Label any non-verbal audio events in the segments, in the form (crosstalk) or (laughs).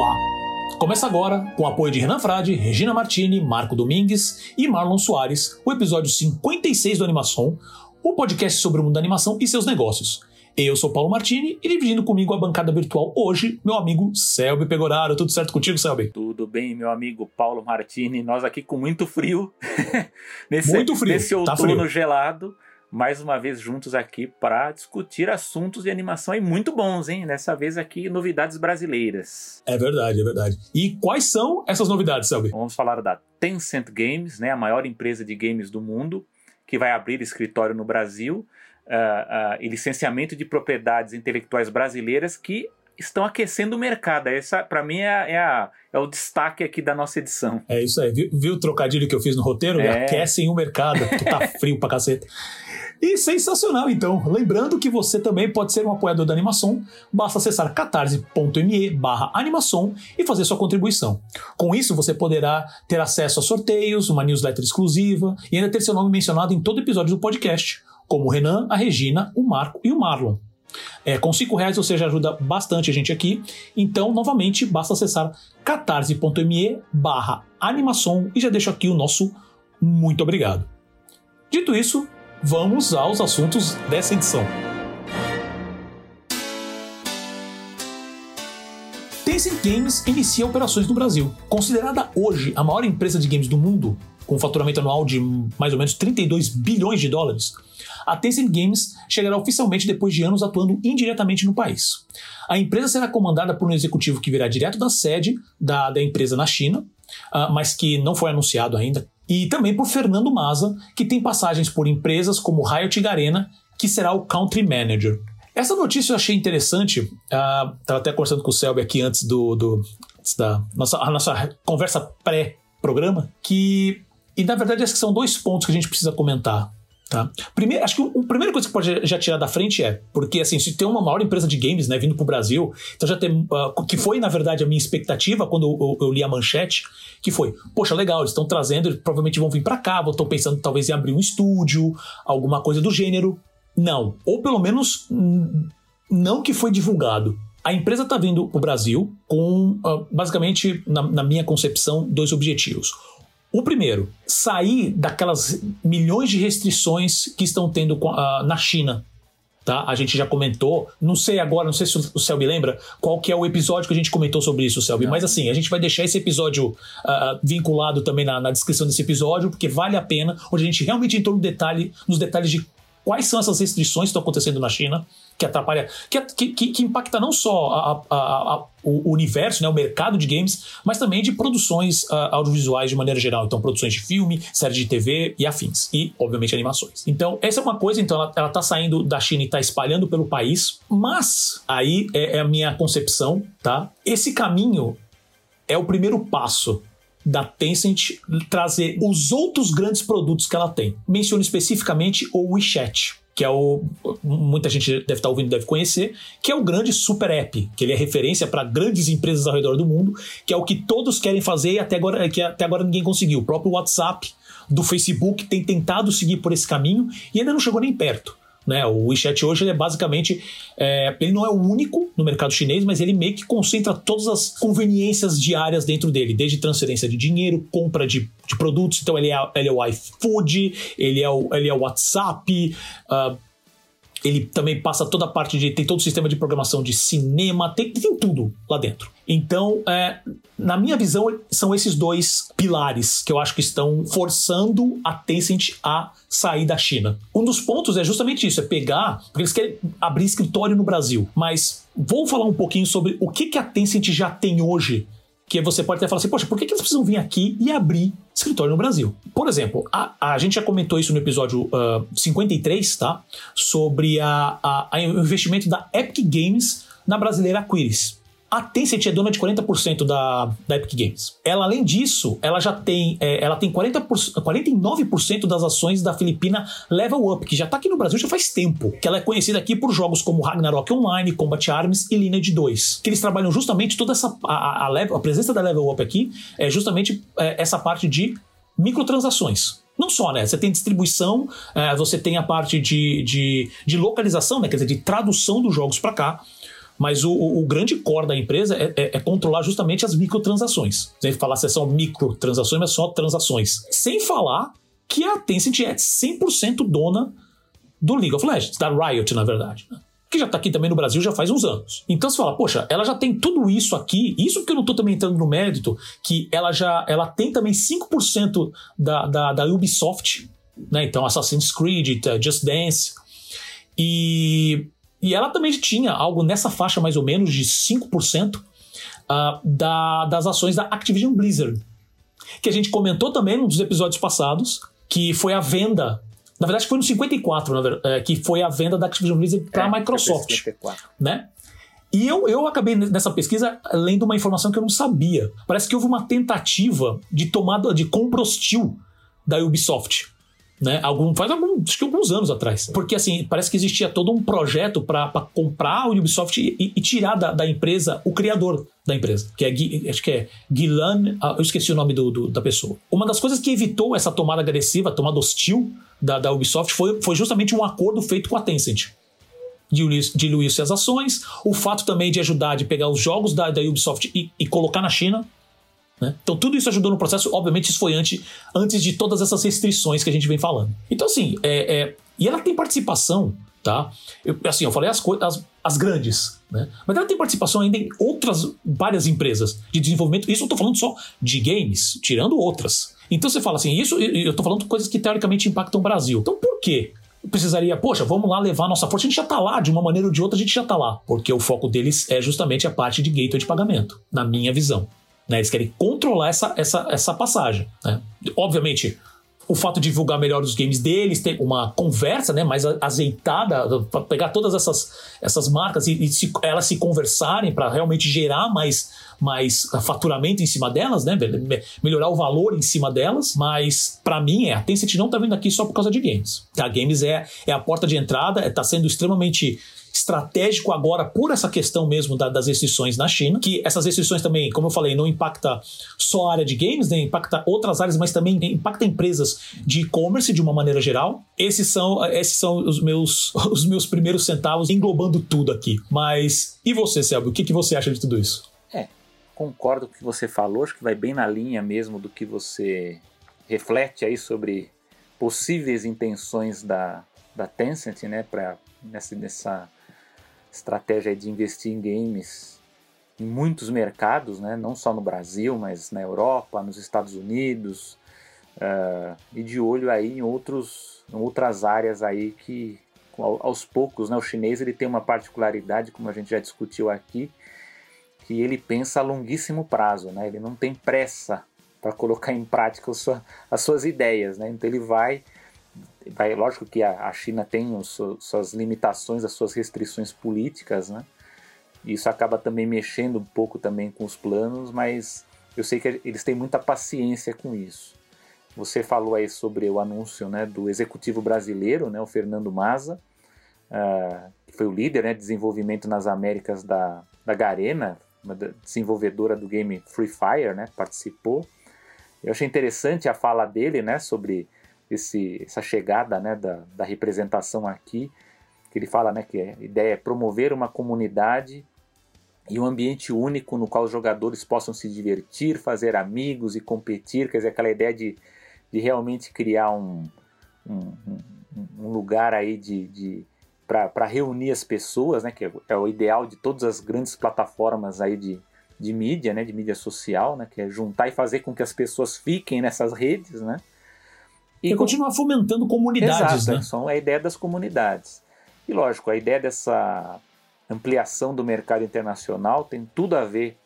Olá! Começa agora, com o apoio de Renan Frade, Regina Martini, Marco Domingues e Marlon Soares, o episódio 56 do Animação, o podcast sobre o mundo da animação e seus negócios. Eu sou Paulo Martini e dividindo comigo a bancada virtual hoje, meu amigo Selby Pegoraro. Tudo certo contigo, Selby? Tudo bem, meu amigo Paulo Martini. Nós aqui com muito frio. (laughs) nesse, muito frio. Nesse outono tá frio. gelado mais uma vez juntos aqui para discutir assuntos de animação e muito bons, hein? Dessa vez aqui, novidades brasileiras. É verdade, é verdade. E quais são essas novidades, Selby? Vamos falar da Tencent Games, né? A maior empresa de games do mundo, que vai abrir escritório no Brasil. Uh, uh, e licenciamento de propriedades intelectuais brasileiras que estão aquecendo o mercado. Essa, para mim, é, é, a, é, o destaque aqui da nossa edição. É isso aí. Viu, viu o trocadilho que eu fiz no roteiro? É. Aquecem o mercado, que tá frio pra caceta. E sensacional, então. Lembrando que você também pode ser um apoiador da Animação. Basta acessar catarse.me barra animação e fazer sua contribuição. Com isso, você poderá ter acesso a sorteios, uma newsletter exclusiva e ainda ter seu nome mencionado em todo episódio do podcast, como o Renan, a Regina, o Marco e o Marlon. É, com 5 reais você já ajuda bastante a gente aqui. Então, novamente, basta acessar catarse.me barra animação e já deixo aqui o nosso muito obrigado. Dito isso, vamos aos assuntos dessa edição. Tencent Games inicia operações no Brasil. Considerada hoje a maior empresa de games do mundo, com um faturamento anual de mais ou menos 32 bilhões de dólares, a Tencent Games chegará oficialmente depois de anos atuando indiretamente no país. A empresa será comandada por um executivo que virá direto da sede da, da empresa na China, uh, mas que não foi anunciado ainda, e também por Fernando Maza, que tem passagens por empresas como Riot Garena, que será o Country Manager. Essa notícia eu achei interessante, estava uh, até conversando com o Selby aqui antes, do, do antes da nossa, a nossa conversa pré-programa, que, e na verdade, esses são dois pontos que a gente precisa comentar. Tá? Primeiro, acho que a primeira coisa que pode já tirar da frente é, porque assim, se tem uma maior empresa de games, né, vindo pro Brasil, então já tem, uh, que foi na verdade a minha expectativa quando eu, eu, li a manchete, que foi, poxa, legal, eles estão trazendo, eles provavelmente vão vir para cá, estão pensando talvez em abrir um estúdio, alguma coisa do gênero. Não, ou pelo menos não que foi divulgado. A empresa está vindo para o Brasil com, uh, basicamente, na, na minha concepção, dois objetivos. O primeiro, sair daquelas milhões de restrições que estão tendo uh, na China. Tá? A gente já comentou, não sei agora, não sei se o Selby lembra qual que é o episódio que a gente comentou sobre isso, Selby, mas assim, a gente vai deixar esse episódio uh, vinculado também na, na, descrição desse episódio, porque vale a pena, onde a gente realmente entrou no detalhe, nos detalhes de quais são essas restrições que estão acontecendo na China, que atrapalha, que, que, que impacta não só a, a, a, o universo, né, o mercado de games, mas também de produções uh, audiovisuais de maneira geral. Então, produções de filme, séries de TV e afins. E, obviamente, animações. Então, essa é uma coisa, então, ela, ela tá saindo da China e tá espalhando pelo país, mas aí é, é a minha concepção, tá? Esse caminho é o primeiro passo da Tencent trazer os outros grandes produtos que ela tem. Menciono especificamente o WeChat que é o muita gente deve estar ouvindo deve conhecer, que é o grande super app, que ele é referência para grandes empresas ao redor do mundo, que é o que todos querem fazer e até agora que até agora ninguém conseguiu. O próprio WhatsApp do Facebook tem tentado seguir por esse caminho e ainda não chegou nem perto. Né? O WeChat hoje é basicamente, é, ele não é o único no mercado chinês, mas ele meio que concentra todas as conveniências diárias dentro dele, desde transferência de dinheiro, compra de, de produtos. Então ele é, ele é o iFood, ele é o, ele é o WhatsApp. Uh, ele também passa toda a parte de. tem todo o sistema de programação de cinema, tem, tem tudo lá dentro. Então, é, na minha visão, são esses dois pilares que eu acho que estão forçando a Tencent a sair da China. Um dos pontos é justamente isso: é pegar, porque eles querem abrir escritório no Brasil. Mas vou falar um pouquinho sobre o que, que a Tencent já tem hoje que você pode até falar assim, poxa, por que, eles precisam vir aqui e abrir escritório no Brasil? Por exemplo, a, a gente já comentou isso no episódio uh, 53, tá? Sobre a, a, a investimento da Epic Games na brasileira Aquiris. A Tencent é dona de 40% da, da Epic Games. Ela, além disso, ela já tem, é, ela tem 40%, 49% das ações da Filipina Level Up, que já está aqui no Brasil já faz tempo. Que ela é conhecida aqui por jogos como Ragnarok Online, Combat Arms e Lineage 2. Que eles trabalham justamente toda essa. A, a, level, a presença da Level Up aqui é justamente é, essa parte de microtransações. Não só, né? Você tem distribuição, é, você tem a parte de, de, de localização, né? Quer dizer, de tradução dos jogos para cá Mas o, o, grande core da empresa é, é, é, controlar justamente as microtransações. Sem falar se são microtransações, mas só transações. Sem falar que a Tencent é 100% dona do League of Legends, da Riot, na verdade. Né? Que já está aqui também no Brasil já faz uns anos. Então você fala, poxa, ela já tem tudo isso aqui, isso porque eu não estou também entrando no mérito, que ela já ela tem também 5% da, da, da Ubisoft, né? Então Assassin's Creed, Just Dance. E, e ela também tinha algo nessa faixa mais ou menos de 5% uh, ah, da, das ações da Activision Blizzard. Que a gente comentou também num dos episódios passados, que foi a venda. Na verdade, foi no 54, verdade, é, que foi a venda da Activision Blizzard para a é, Microsoft. 54. Né? E eu, eu acabei nessa pesquisa lendo uma informação que eu não sabia. Parece que houve uma tentativa de tomada de compra hostil da Ubisoft. Né? Algum, faz algum, acho que alguns anos atrás. Porque assim, parece que existia todo um projeto para comprar a Ubisoft e, e tirar da, da, empresa o criador da empresa, que é acho que é Guilan, ah, eu esqueci o nome do, do, da pessoa. Uma das coisas que evitou essa tomada agressiva, tomada hostil da, da Ubisoft foi, foi justamente um acordo feito com a Tencent. Diluir-se as ações, o fato também de ajudar de pegar os jogos da, da Ubisoft e, e colocar na China, né? Então tudo isso ajudou no processo, obviamente isso foi antes, antes de todas essas restrições que a gente vem falando. Então assim, é, é e ela tem participação, tá? Eu, assim, eu falei as, as, as grandes, né? Mas ela tem participação ainda em outras várias empresas de desenvolvimento. Isso eu estou falando só de games, tirando outras. Então você fala assim, isso eu estou falando coisas que teoricamente impactam o Brasil. Então por quê? Precisaria, poxa, vamos lá levar nossa força. A gente já está lá, de uma maneira ou de outra, a gente já está lá. Porque o foco deles é justamente a parte de gateway de pagamento, na minha visão. Né? Eles querem controlar essa, essa, essa passagem. Né? Obviamente, o fato de divulgar melhor os games deles, ter uma conversa né, mais azeitada, pegar todas essas, essas marcas e, e se, elas se conversarem para realmente gerar mais, mais faturamento em cima delas, né, melhorar o valor em cima delas. Mas para mim, é, a Tencent não está vindo aqui só por causa de games. A games é, é a porta de entrada, está sendo extremamente estratégico agora por essa questão mesmo da, das restrições na China, que essas restrições também, como eu falei, não impacta só a área de games, né, impacta outras áreas, mas também impacta empresas de e-commerce de uma maneira geral. Esses são, esses são os meus, (laughs) os meus primeiros centavos englobando tudo aqui. Mas e você, Selby, o que, que você acha de tudo isso? É, concordo com o que você falou, acho que vai bem na linha mesmo do que você reflete aí sobre possíveis intenções da, da Tencent, né, para nessa, nessa estratégia de investir em games em muitos mercados, né? não só no Brasil, mas na Europa, nos Estados Unidos, uh, e de olho aí em, outros, em outras áreas aí que aos poucos, né, o chinês ele tem uma particularidade, como a gente já discutiu aqui, que ele pensa a longuíssimo prazo, né? ele não tem pressa para colocar em prática sua, as suas ideias, né? então ele vai vai, lógico que a, a China tem os, suas limitações, as suas restrições políticas, né? Isso acaba também mexendo um pouco também com os planos, mas eu sei que eles têm muita paciência com isso. Você falou aí sobre o anúncio né, do executivo brasileiro, né, o Fernando Maza, uh, que foi o líder né, de desenvolvimento nas Américas da, da Garena, uma desenvolvedora do game Free Fire, né, participou. Eu achei interessante a fala dele né, sobre esse, essa chegada né, da, da representação aqui, que ele fala né, que a ideia é promover uma comunidade e um ambiente único no qual os jogadores possam se divertir, fazer amigos e competir, quer dizer, aquela ideia de, de realmente criar um, um, um lugar aí de, de para reunir as pessoas, né, que é, é, o ideal de todas as grandes plataformas aí de, de mídia, né, de mídia social, né, que é juntar e fazer com que as pessoas fiquem nessas redes, né, e continuar fomentando comunidades, Exato, né? São a ideia das comunidades. E lógico, a ideia dessa ampliação do mercado internacional tem tudo a ver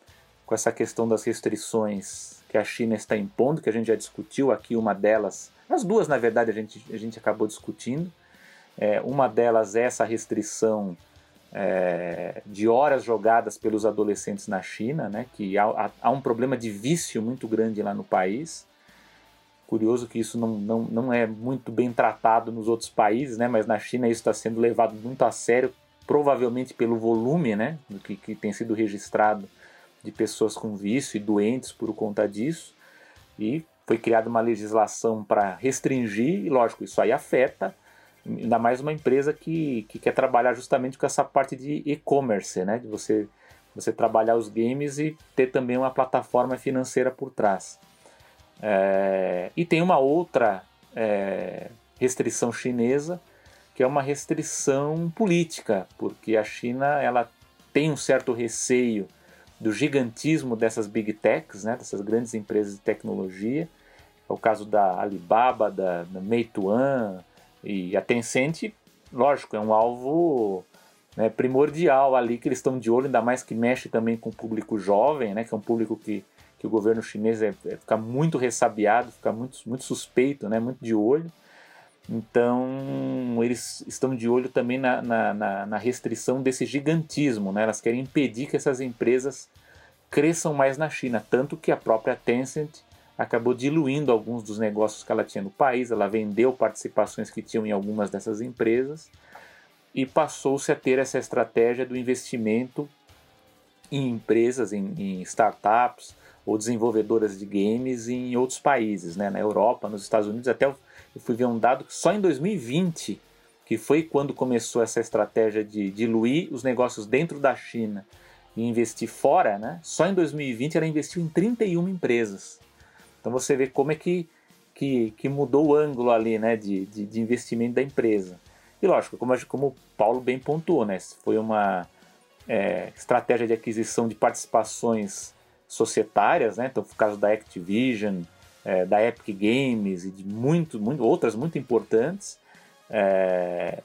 com essa questão das restrições que a China está impondo, que a gente já discutiu aqui, uma delas, as duas na verdade a gente, a gente acabou discutindo. É, uma delas é essa restrição é, de horas jogadas pelos adolescentes na China, né, que há, há, um problema de vício muito grande lá no país. Curioso que isso não, não, não é muito bem tratado nos outros países, né? mas na China isso está sendo levado muito a sério, provavelmente pelo volume né? que, que tem sido registrado de pessoas com vício e doentes por conta disso. E foi criada uma legislação para restringir, e lógico, isso aí afeta ainda mais uma empresa que, que quer trabalhar justamente com essa parte de e-commerce, né? De você, você trabalhar os games e ter também uma plataforma financeira por trás. É, e tem uma outra é, restrição chinesa, que é uma restrição política, porque a China ela tem um certo receio do gigantismo dessas big techs, né, dessas grandes empresas de tecnologia. É o caso da Alibaba, da, da Meituan e a Tencent, lógico, é um alvo né, primordial ali que eles estão de olho, ainda mais que mexe também com o público jovem, né, que é um público que, que o governo chinês é, é, fica muito ressabiado, fica muito, muito suspeito, né, muito de olho. Então, eles estão de olho também na, na, na, restrição desse gigantismo, né? elas querem impedir que essas empresas cresçam mais na China, tanto que a própria Tencent acabou diluindo alguns dos negócios que ela tinha no país, ela vendeu participações que tinham em algumas dessas empresas e passou-se a ter essa estratégia do investimento em empresas, em, em startups ou desenvolvedoras de games em outros países, né? na Europa, nos Estados Unidos, até eu fui ver um dado que só em 2020, que foi quando começou essa estratégia de diluir os negócios dentro da China e investir fora, né? só em 2020 ela investiu em 31 empresas. Então você vê como é que, que, que mudou o ângulo ali né, de, de, de investimento da empresa. E lógico, como, como o Paulo bem pontuou, né, foi uma é, estratégia de aquisição de participações societárias, né, então o caso da Activision, é, da Epic Games e de muito, muito, outras muito importantes. É,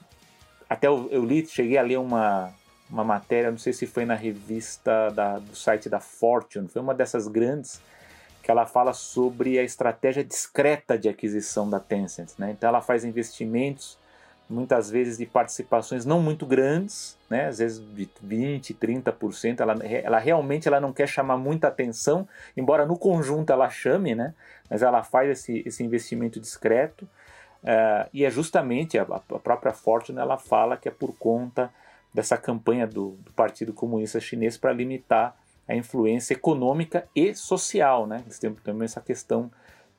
até eu, eu, li, cheguei a ler uma, uma matéria, não sei se foi na revista da, do site da Fortune, foi uma dessas grandes que ela fala sobre a estratégia discreta de aquisição da Tencent. Né? Então ela faz investimentos, muitas vezes de participações não muito grandes, né? às vezes de 20%, 30%. Ela, ela realmente ela não quer chamar muita atenção, embora no conjunto ela chame, né? mas ela faz esse, esse investimento discreto. Uh, e é justamente a, a, própria Fortune ela fala que é por conta dessa campanha do, do Partido Comunista Chinês para limitar a influência econômica e social, né? Eles têm também essa questão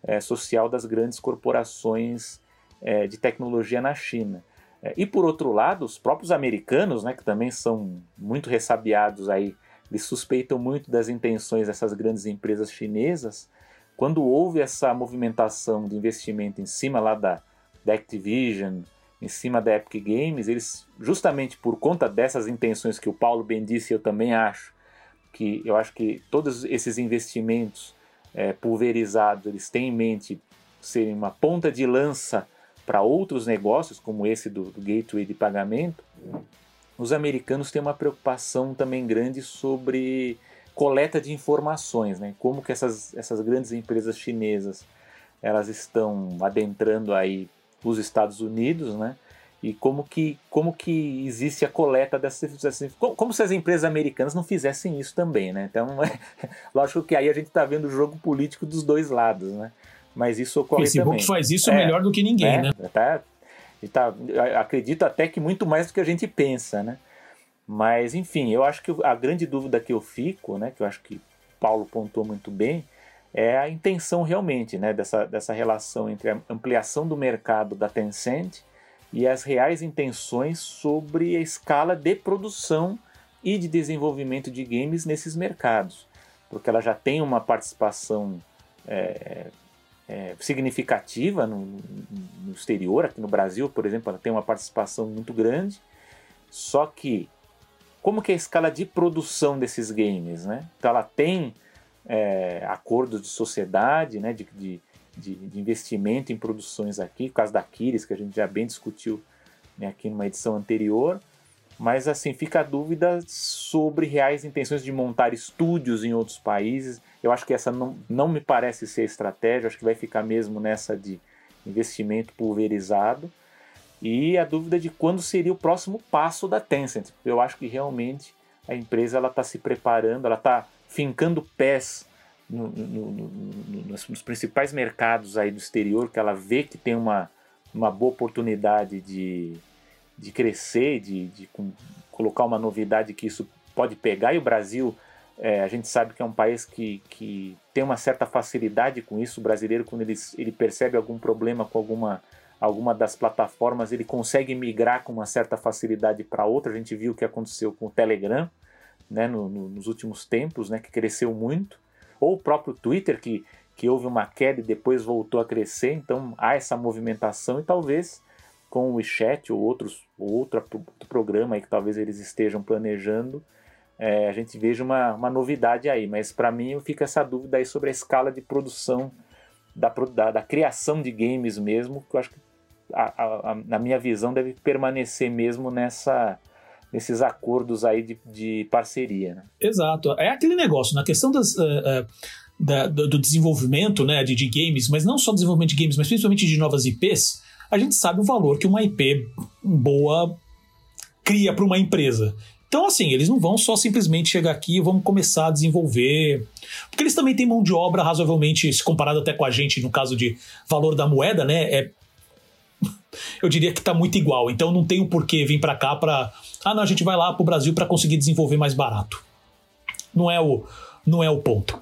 é, social das grandes corporações é, de tecnologia na China. É, e por outro lado, os próprios americanos, né, que também são muito ressabiados aí, eles suspeitam muito das intenções dessas grandes empresas chinesas. Quando houve essa movimentação de investimento em cima lá da, da Activision, em cima da Epic Games, eles justamente por conta dessas intenções que o Paulo bem disse, eu também acho, que eu acho que todos esses investimentos é, pulverizados eles têm em mente serem uma ponta de lança para outros negócios, como esse do, do gateway de pagamento, os americanos têm uma preocupação também grande sobre coleta de informações, né? Como que essas, essas grandes empresas chinesas elas estão adentrando aí os Estados Unidos, né? e como que, como que existe a coleta dessas, assim, como, como, se as empresas americanas não fizessem isso também, né? Então, (laughs) lógico que aí a gente está vendo o jogo político dos dois lados, né? Mas isso ocorre Facebook também. faz isso é, melhor do que ninguém, né? né? Tá, tá, acredito até que muito mais do que a gente pensa, né? Mas, enfim, eu acho que a grande dúvida que eu fico, né, que eu acho que Paulo pontuou muito bem, é a intenção realmente né, dessa, dessa relação entre a ampliação do mercado da Tencent e as reais intenções sobre a escala de produção e de desenvolvimento de games nesses mercados, porque ela já tem uma participação é, é, significativa no, no, exterior, aqui no Brasil, por exemplo, ela tem uma participação muito grande, só que como que é a escala de produção desses games, né? Então ela tem é, acordos de sociedade, né, de, de de, de, investimento em produções aqui, o caso da Kiris, que a gente já bem discutiu né, aqui numa edição anterior, mas assim, fica a dúvida sobre reais intenções de montar estúdios em outros países. Eu acho que essa não, não me parece ser estratégia, acho que vai ficar mesmo nessa de investimento pulverizado. E a dúvida de quando seria o próximo passo da Tencent. Eu acho que realmente a empresa está se preparando, ela está fincando pés no, no, no, nos, principais mercados aí do exterior, que ela vê que tem uma, uma boa oportunidade de, de crescer, de, de com, colocar uma novidade que isso pode pegar, e o Brasil, é, a gente sabe que é um país que, que tem uma certa facilidade com isso, o brasileiro, quando ele, ele percebe algum problema com alguma alguma das plataformas ele consegue migrar com uma certa facilidade para outra. A gente viu o que aconteceu com o Telegram, né, no, no, nos últimos tempos, né, que cresceu muito, ou o próprio Twitter que que houve uma queda e depois voltou a crescer. Então há essa movimentação e talvez com o WeChat ou outros ou outro, outro programa aí que talvez eles estejam planejando, é, a gente veja uma, uma novidade aí. Mas para mim fica essa dúvida aí sobre a escala de produção da, da, da criação de games mesmo, que eu acho que a, a, na minha visão deve permanecer mesmo nessa nesses acordos aí de, de parceria. Né? Exato. É aquele negócio, na questão das. Uh, uh, da, do, do, desenvolvimento né, de, de, games, mas não só desenvolvimento de games, mas principalmente de novas IPs, a gente sabe o valor que uma IP boa cria para uma empresa. Então, assim, eles não vão só simplesmente chegar aqui e vamos começar a desenvolver. Porque eles também têm mão de obra razoavelmente, se comparado até com a gente, no caso de valor da moeda, né? É, (laughs) eu diria que está muito igual. Então não tem o um porquê vir para cá para. Ah, não, a gente vai lá para o Brasil para conseguir desenvolver mais barato. Não é o, não é o ponto.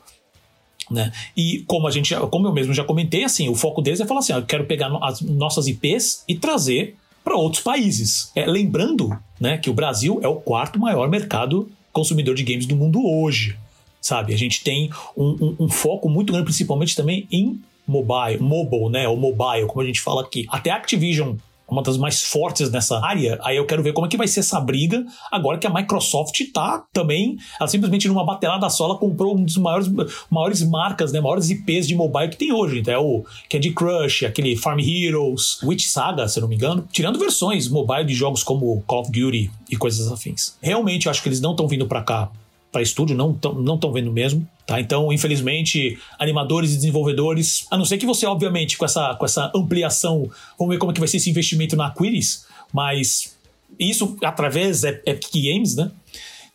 Né? E como a gente, como eu mesmo já comentei, assim, o foco deles é falar assim: eu quero pegar as nossas IPs e trazer para outros países. É, lembrando né, que o Brasil é o quarto maior mercado consumidor de games do mundo hoje. Sabe? A gente tem um, um, um foco muito grande, principalmente também em mobile, mobile, né? Ou mobile, como a gente fala aqui. Até a Activision uma das mais fortes nessa área. Aí eu quero ver como é que vai ser essa briga agora que a Microsoft tá também, ela simplesmente numa batelada só, ela comprou um dos maiores, maiores marcas, né, maiores IPs de mobile que tem hoje. Então é o Candy Crush, aquele Farm Heroes, Witch Saga, se não me engano, tirando versões mobile de jogos como Call of Duty e coisas afins. Realmente eu acho que eles não estão vindo para cá para estúdio, não estão não vendo mesmo. Tá? Então, infelizmente, animadores e desenvolvedores, a não ser que você, obviamente, com essa, com essa ampliação, vamos ver como é que vai ser esse investimento na Aquiris, mas isso através é Epic Games, né?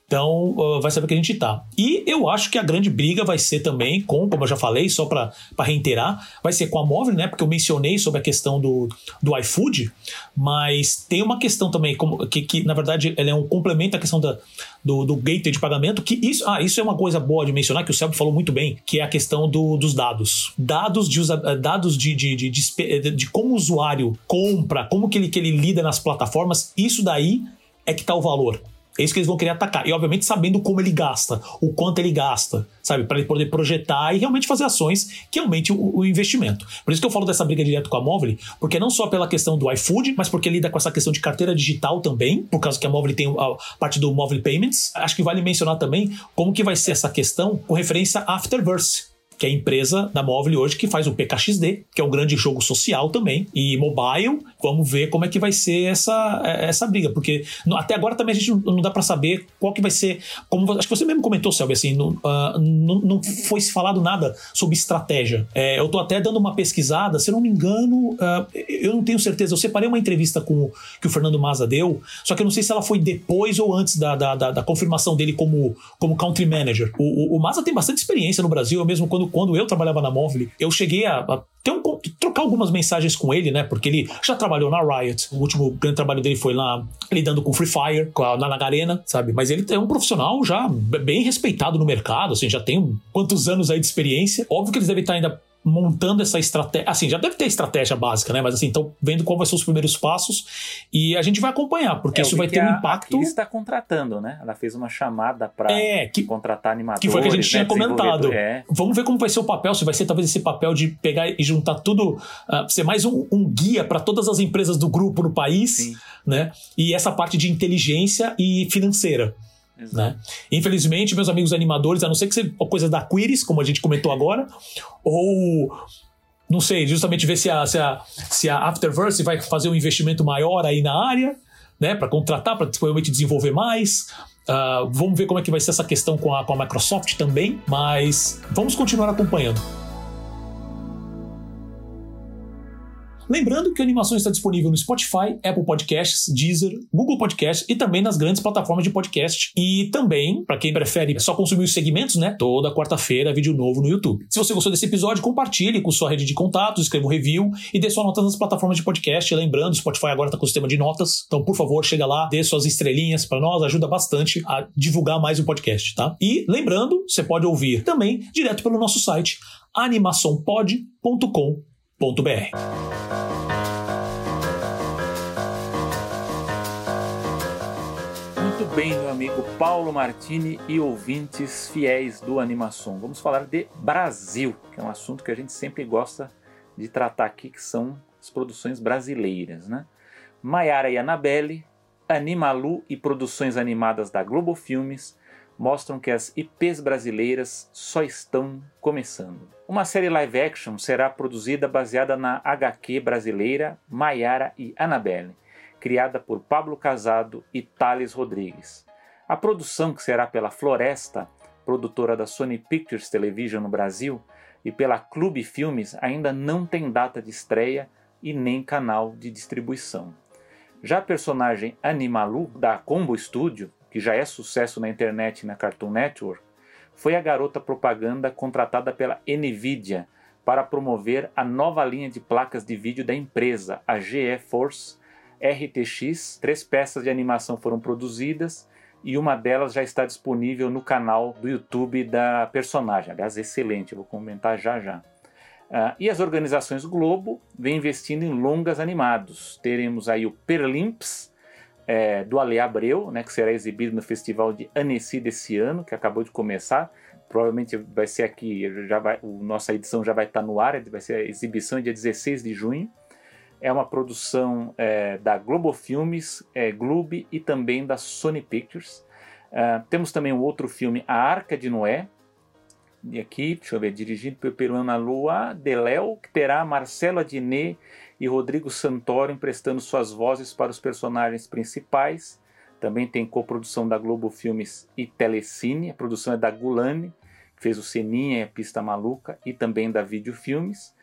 Então, uh, vai saber que a gente tá. E eu acho que a grande briga vai ser também com, como eu já falei, só para reiterar, vai ser com a móvel, né? Porque eu mencionei sobre a questão do, do iFood, mas tem uma questão também, como, que, que na verdade ela é um complemento à questão da, do, do gateway de pagamento, que isso, ah, isso é uma coisa boa de mencionar, que o Celso falou muito bem, que é a questão do, dos dados. Dados de dados de, de, de, de, de como o usuário compra, como que ele, que ele lida nas plataformas, isso daí é que tá o valor. É isso que eles vão querer atacar. E, obviamente, sabendo como ele gasta, o quanto ele gasta, sabe? Para ele poder projetar e realmente fazer ações que aumente o, o, investimento. Por isso que eu falo dessa briga direto com a Móvel, porque não só pela questão do iFood, mas porque lida com essa questão de carteira digital também, por causa que a Móvel tem a parte do Móvel Payments. Acho que vale mencionar também como que vai ser essa questão com referência a Afterverse que é a empresa da Móvel hoje que faz o PKXD, que é um grande jogo social também, e mobile. Vamos ver como é que vai ser essa, essa briga, porque até agora também a gente não, dá para saber qual que vai ser. Como, acho que você mesmo comentou, Selby, assim, não, uh, não, não foi se falado nada sobre estratégia. É, eu tô até dando uma pesquisada, se eu não me engano, uh, eu não tenho certeza. Eu separei uma entrevista com que o Fernando Maza deu, só que eu não sei se ela foi depois ou antes da, da, da, da confirmação dele como, como country manager. O, o, o Maza tem bastante experiência no Brasil, mesmo quando quando, eu trabalhava na Móvel, eu cheguei a, a ter um, trocar algumas mensagens com ele, né? Porque ele já trabalhou na Riot. O último grande trabalho dele foi lá lidando com Free Fire, com a, na Nagarena, sabe? Mas ele é um profissional já bem respeitado no mercado, assim, já tem quantos anos aí de experiência. Óbvio que eles devem estar ainda montando essa estratégia. Assim, já deve ter estratégia básica, né? Mas assim, então vendo qual vai ser os primeiros passos e a gente vai acompanhar, porque é, isso vai ter um impacto. Ele está contratando, né? Ela fez uma chamada para é, contratar animadores. Que foi que a gente né? tinha comentado. É. Vamos ver como vai ser o papel, se vai ser talvez esse papel de pegar e juntar tudo, uh, ser mais um, um guia para todas as empresas do grupo no país, Sim. né? E essa parte de inteligência e financeira. Né? Infelizmente, meus amigos animadores, a não ser que seja coisa da Quiris, como a gente comentou agora, ou não sei, justamente ver se a, se a, se a Afterverse vai fazer um investimento maior aí na área, né, para contratar, para provavelmente desenvolver mais. Uh, vamos ver como é que vai ser essa questão com a, com a Microsoft também, mas vamos continuar acompanhando. Lembrando que a animação está disponível no Spotify, Apple Podcasts, Deezer, Google Podcasts e também nas grandes plataformas de podcast. E também, para quem prefere só consumir os segmentos, né? Toda quarta-feira, vídeo novo no YouTube. Se você gostou desse episódio, compartilhe com sua rede de contatos, escreva um review e dê sua nota nas plataformas de podcast. Lembrando, o Spotify agora está com o sistema de notas. Então, por favor, chega lá, dê suas estrelinhas para nós, ajuda bastante a divulgar mais o podcast, tá? E lembrando, você pode ouvir também direto pelo nosso site www.cultura.br. Muito bem, meu amigo Paulo Martini e ouvintes fiéis do Animação. Vamos falar de Brasil, que é um assunto que a gente sempre gosta de tratar aqui, que são as produções brasileiras, né? Maiara e Anabelle, Animalu e produções animadas da Globo Filmes mostram que as IPs brasileiras só estão começando. Uma série live action será produzida baseada na HQ brasileira Maiara e Annabelle, criada por Pablo Casado e Thales Rodrigues. A produção, que será pela Floresta, produtora da Sony Pictures Television no Brasil, e pela Clube Filmes, ainda não tem data de estreia e nem canal de distribuição. Já a personagem Animalu, da Combo Studio, que já é sucesso na internet e na Cartoon Network, foi a garota propaganda contratada pela Nvidia para promover a nova linha de placas de vídeo da empresa, a GeForce RTX. Três peças de animação foram produzidas e uma delas já está disponível no canal do YouTube da personagem. Aliás, excelente, vou comentar já já. Uh, e as organizações Globo vêm investindo em longas animados. Teremos aí o Perlimps, é, do Ale Abreu, né, que será exibido no Festival de Annecy desse ano, que acabou de começar. Provavelmente vai ser aqui, já vai, nossa edição já vai estar no ar, vai ser a exibição dia 16 de junho. É uma produção é, da Globo Filmes, é, Globe e também da Sony Pictures. Uh, temos também um outro filme, A Arca de Noé, e aqui, deixa eu ver, dirigido pelo peruano Lua Deléo, que terá Marcelo Adnet e Rodrigo Santoro emprestando suas vozes para os personagens principais. Também tem coprodução da Globo Filmes e Telecine. A produção é da Gulani, que fez o Seninha e a Pista Maluca, e também da Vídeo Filmes.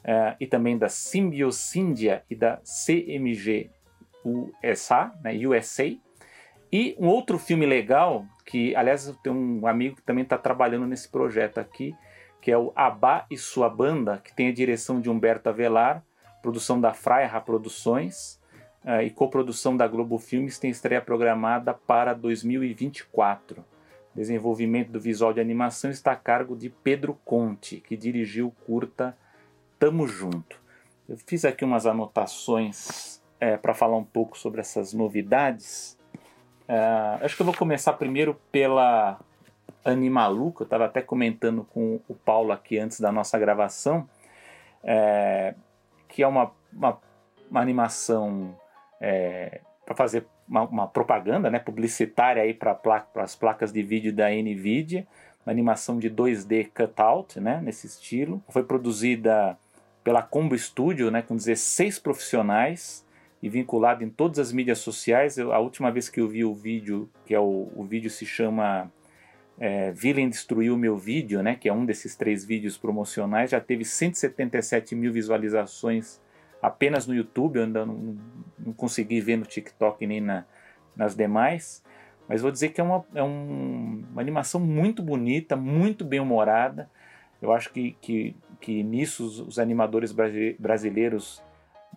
Uh, e também da Symbiosíndia e da CMG USA, né, USA. E um outro filme legal, que aliás eu tenho um amigo que também está trabalhando nesse projeto aqui, que é o Abá e Sua Banda, que tem a direção de Humberto Avelar, produção da Fraia Produções uh, e coprodução da Globo Filmes, tem estreia programada para 2024. Desenvolvimento do visual de animação está a cargo de Pedro Conte, que dirigiu o curta Tamo Junto. Eu fiz aqui umas anotações é, para falar um pouco sobre essas novidades. Uh, acho que eu vou começar primeiro pela Animaluca. Eu estava até comentando com o Paulo aqui antes da nossa gravação. É, que é uma, uma, uma animação é, para fazer uma, uma, propaganda né, publicitária aí para placa, as placas de vídeo da NVIDIA, uma animação de 2D cutout, né, nesse estilo. Foi produzida pela Combo Studio, né, com 16 profissionais e vinculado em todas as mídias sociais. Eu, a última vez que eu vi o vídeo, que é o, o vídeo se chama é, Villain Destruiu Meu Vídeo, né, que é um desses três vídeos promocionais, já teve 177 mil visualizações apenas no YouTube, eu ainda não, não consegui ver no TikTok nem na, nas demais, mas vou dizer que é, uma, é um, uma animação muito bonita, muito bem humorada, eu acho que, que, que nisso os, os animadores brasileiros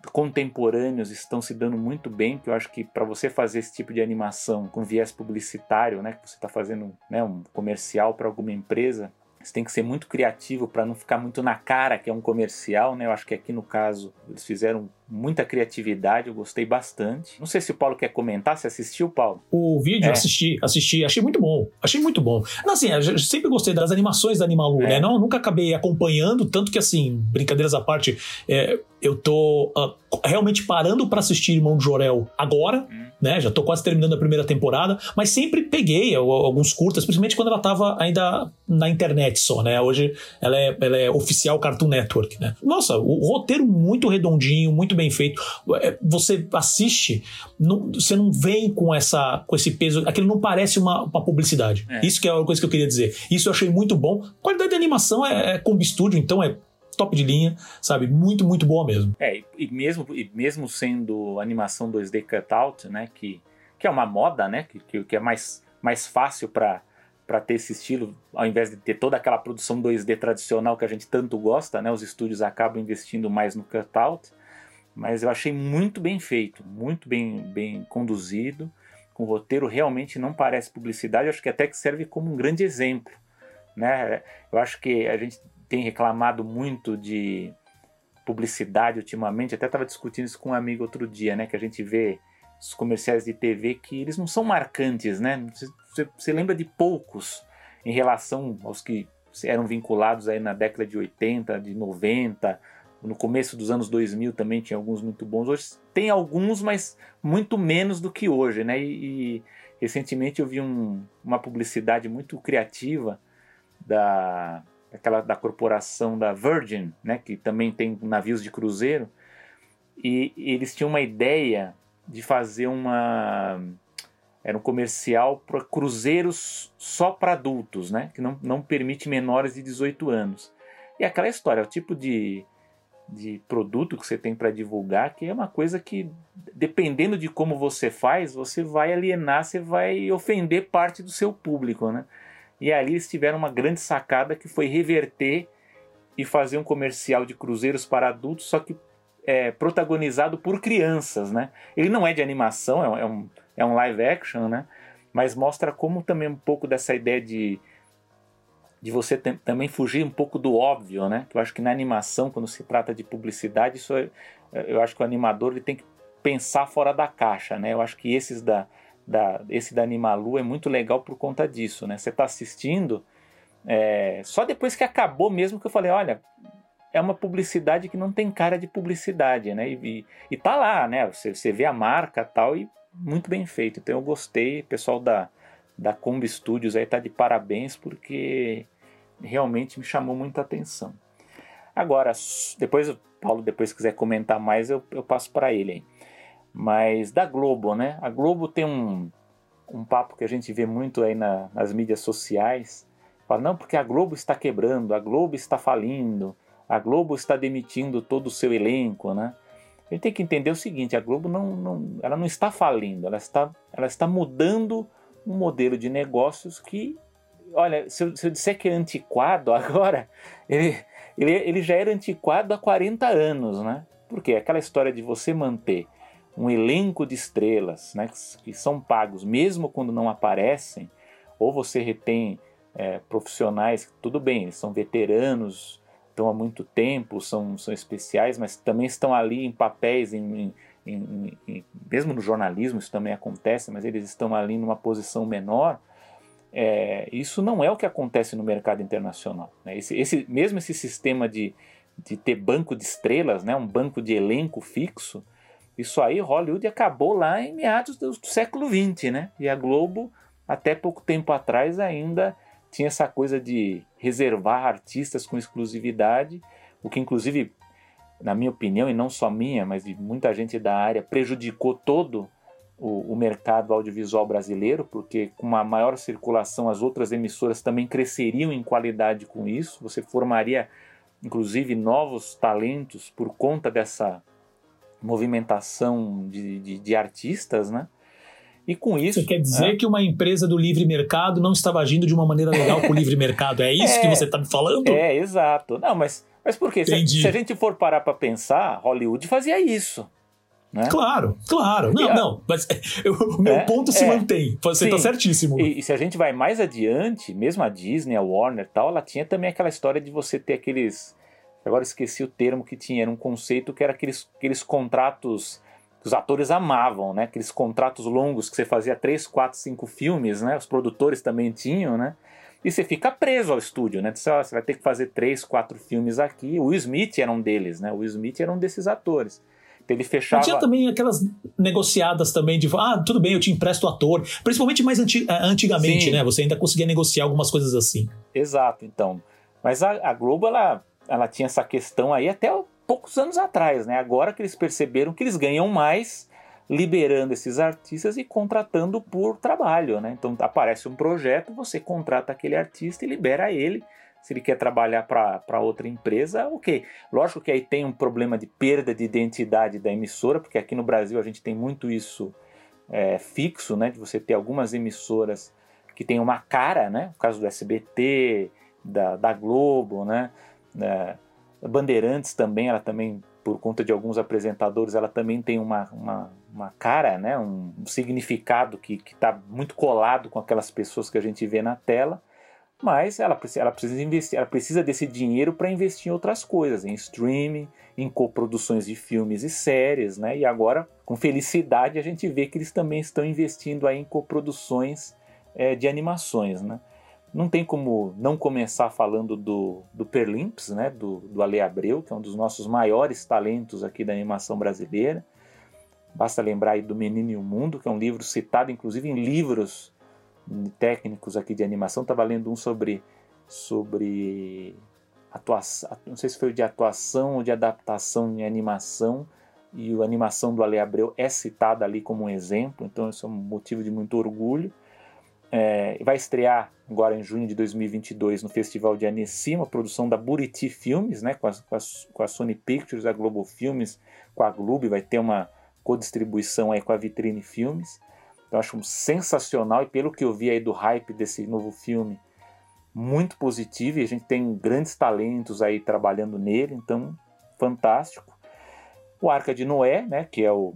contemporâneos estão se dando muito bem, que eu acho que para você fazer esse tipo de animação com viés publicitário, né, que você está fazendo né, um comercial para alguma empresa, você tem que ser muito criativo para não ficar muito na cara que é um comercial, né? Eu acho que aqui no caso eles fizeram muita criatividade, eu gostei bastante. Não sei se o Paulo quer comentar, se assistiu, Paulo? O vídeo, é. assisti, assisti, achei muito bom, achei muito bom. Não, assim, eu sempre gostei das animações da Animalu, é. né? Não, nunca acabei acompanhando, tanto que, assim, brincadeiras à parte, é, eu tô uh, realmente parando para assistir Irmão de Jorel agora, hum. né? Já tô quase terminando a primeira temporada, mas sempre peguei alguns curtas, principalmente quando ela tava ainda na internet só, né? Hoje ela é, ela é oficial Cartoon Network, né? Nossa, o roteiro muito redondinho, muito bem feito. É, você assiste, não, você não vem com essa com esse peso, aquilo não parece uma, uma publicidade. É. Isso que é a coisa que eu queria dizer. Isso eu achei muito bom. A qualidade de animação é, é Combi Studio, então é top de linha, sabe? Muito, muito boa mesmo. É, e mesmo, e mesmo sendo animação 2D cutout, né? Que, que é uma moda, né? Que, que é mais, mais fácil para para ter esse estilo, ao invés de ter toda aquela produção 2D tradicional que a gente tanto gosta, né? Os estúdios acabam investindo mais no cutout, mas eu achei muito bem feito, muito bem, bem conduzido, com roteiro realmente não parece publicidade, acho que até que serve como um grande exemplo, né? Eu acho que a gente tem reclamado muito de publicidade ultimamente, até estava discutindo isso com um amigo outro dia, né? Que a gente vê os comerciais de TV que eles não são marcantes, né? Você lembra de poucos em relação aos que eram vinculados aí na década de 80, de 90, no começo dos anos 2000 também tinha alguns muito bons. Hoje tem alguns, mas muito menos do que hoje, né? E, e recentemente eu vi um, uma publicidade muito criativa da aquela da corporação da Virgin, né? Que também tem navios de cruzeiro. E, e eles tinham uma ideia de fazer uma era um comercial para cruzeiros só para adultos, né? Que não, não permite menores de 18 anos. E aquela história, o tipo de, de produto que você tem para divulgar, que é uma coisa que, dependendo de como você faz, você vai alienar, você vai ofender parte do seu público, né? E ali eles tiveram uma grande sacada que foi reverter e fazer um comercial de cruzeiros para adultos, só que é, protagonizado por crianças, né? Ele não é de animação, é um, é um é live action, né? Mas mostra como também um pouco dessa ideia de, de você também fugir um pouco do óbvio, né? Eu acho que na animação, quando se trata de publicidade, isso é, eu acho que o animador ele tem que pensar fora da caixa, né? Eu acho que esses da, da esse da Animalu é muito legal por conta disso, né? Você está assistindo, é, só depois que acabou mesmo que eu falei, olha, é uma publicidade que não tem cara de publicidade, né? E, e, e tá lá, né? Você, você vê a marca tal e muito bem feito. Então eu gostei, pessoal da, da Kombi Studios aí tá de parabéns porque realmente me chamou muita atenção. Agora, depois o Paulo depois quiser comentar mais, eu, eu passo para ele aí. Mas da Globo, né? A Globo tem um, um papo que a gente vê muito aí na, nas mídias sociais. Fala, não, porque a Globo está quebrando, a Globo está falindo, a Globo está demitindo todo o seu elenco, né? A gente tem que entender o seguinte: a Globo não, não, ela não está falindo, ela está, ela está mudando um modelo de negócios que, olha, se eu, se eu disser que é antiquado agora, (laughs) ele, ele, ele já era antiquado há 40 anos, né? Porque aquela história de você manter um elenco de estrelas né, que são pagos mesmo quando não aparecem, ou você retém é, profissionais, tudo bem, eles são veteranos estão há muito tempo, são, são especiais, mas também estão ali em papéis, em, em, em, mesmo no jornalismo isso também acontece, mas eles estão ali numa posição menor. É, isso não é o que acontece no mercado internacional. Né? Esse, esse, mesmo esse sistema de, de ter banco de estrelas, né? um banco de elenco fixo, isso aí Hollywood acabou lá em meados do, do século XX, né? E a Globo, até pouco tempo atrás, ainda tinha essa coisa de reservar artistas com exclusividade, o que inclusive, na minha opinião, e não só minha, mas de muita gente da área, prejudicou todo o, o mercado audiovisual brasileiro, porque com uma maior circulação as outras emissoras também cresceriam em qualidade com isso, você formaria inclusive novos talentos por conta dessa movimentação de, de, de artistas, né? E com isso. Você quer dizer é... que uma empresa do livre mercado não estava agindo de uma maneira legal com o livre mercado? É isso é, que você está me falando? É, exato. Não, mas, mas por quê? Se, se, a gente for parar para pensar, Hollywood fazia isso. Né? Claro, claro. Não, a... não, mas (laughs) eu, o meu é, ponto se é. mantém. Você está certíssimo. E, e, se a gente vai mais adiante, mesmo a Disney, a Warner tal, ela tinha também aquela história de você ter aqueles. Agora esqueci o termo que tinha, era um conceito que era aqueles, aqueles contratos que os atores amavam, né? Aqueles contratos longos que você fazia três, quatro, cinco filmes, né? Os produtores também tinham, né? E você fica preso ao estúdio, né? Você, você vai ter que fazer três, quatro filmes aqui. O Will Smith era um deles, né? O Will Smith era um desses atores. Ele fechava. tinha também aquelas negociadas também de ah, tudo bem, eu te empresto o ator. Principalmente mais anti eh, antigamente, Sim. né? Você ainda conseguia negociar algumas coisas assim. Exato, então. Mas a, a Globo, ela, ela tinha essa questão aí até poucos anos atrás, né? Agora que eles perceberam que eles ganham mais liberando esses artistas e contratando por trabalho, né? Então aparece um projeto, você contrata aquele artista e libera ele. Se ele quer trabalhar para outra empresa, ok. Lógico que aí tem um problema de perda de identidade da emissora, porque aqui no Brasil a gente tem muito isso é, fixo, né? De você ter algumas emissoras que tem uma cara, né? O caso do SBT, da, da Globo, né? É, Bandeirantes também, ela também, por conta de alguns apresentadores, ela também tem uma, uma, uma cara, né, um, um significado que está muito colado com aquelas pessoas que a gente vê na tela. Mas ela, ela precisa investir, ela precisa desse dinheiro para investir em outras coisas, em streaming, em coproduções de filmes e séries, né? E agora, com felicidade, a gente vê que eles também estão investindo aí em coproduções é, de animações, né? Não tem como não começar falando do, do Perlimps, né? Do, do Ale Abreu, que é um dos nossos maiores talentos aqui da animação brasileira. Basta lembrar aí do Menino e o Mundo, que é um livro citado inclusive em livros técnicos aqui de animação. Estava lendo um sobre sobre atuação, não sei se foi de atuação ou de adaptação em animação, e a animação do Ale Abreu é citada ali como um exemplo, então isso é um motivo de muito orgulho. É, vai estrear agora em junho de 2022 no Festival de Annecy, uma produção da Buriti Filmes, né, com, a, com, a, com a Sony Pictures, a Globo Filmes, com a Globo, vai ter uma codistribuição aí com a Vitrine Filmes. Então acho sensacional e pelo que eu vi aí do hype desse novo filme, muito positivo e a gente tem grandes talentos aí trabalhando nele, então fantástico. O Arca de Noé, né, que é o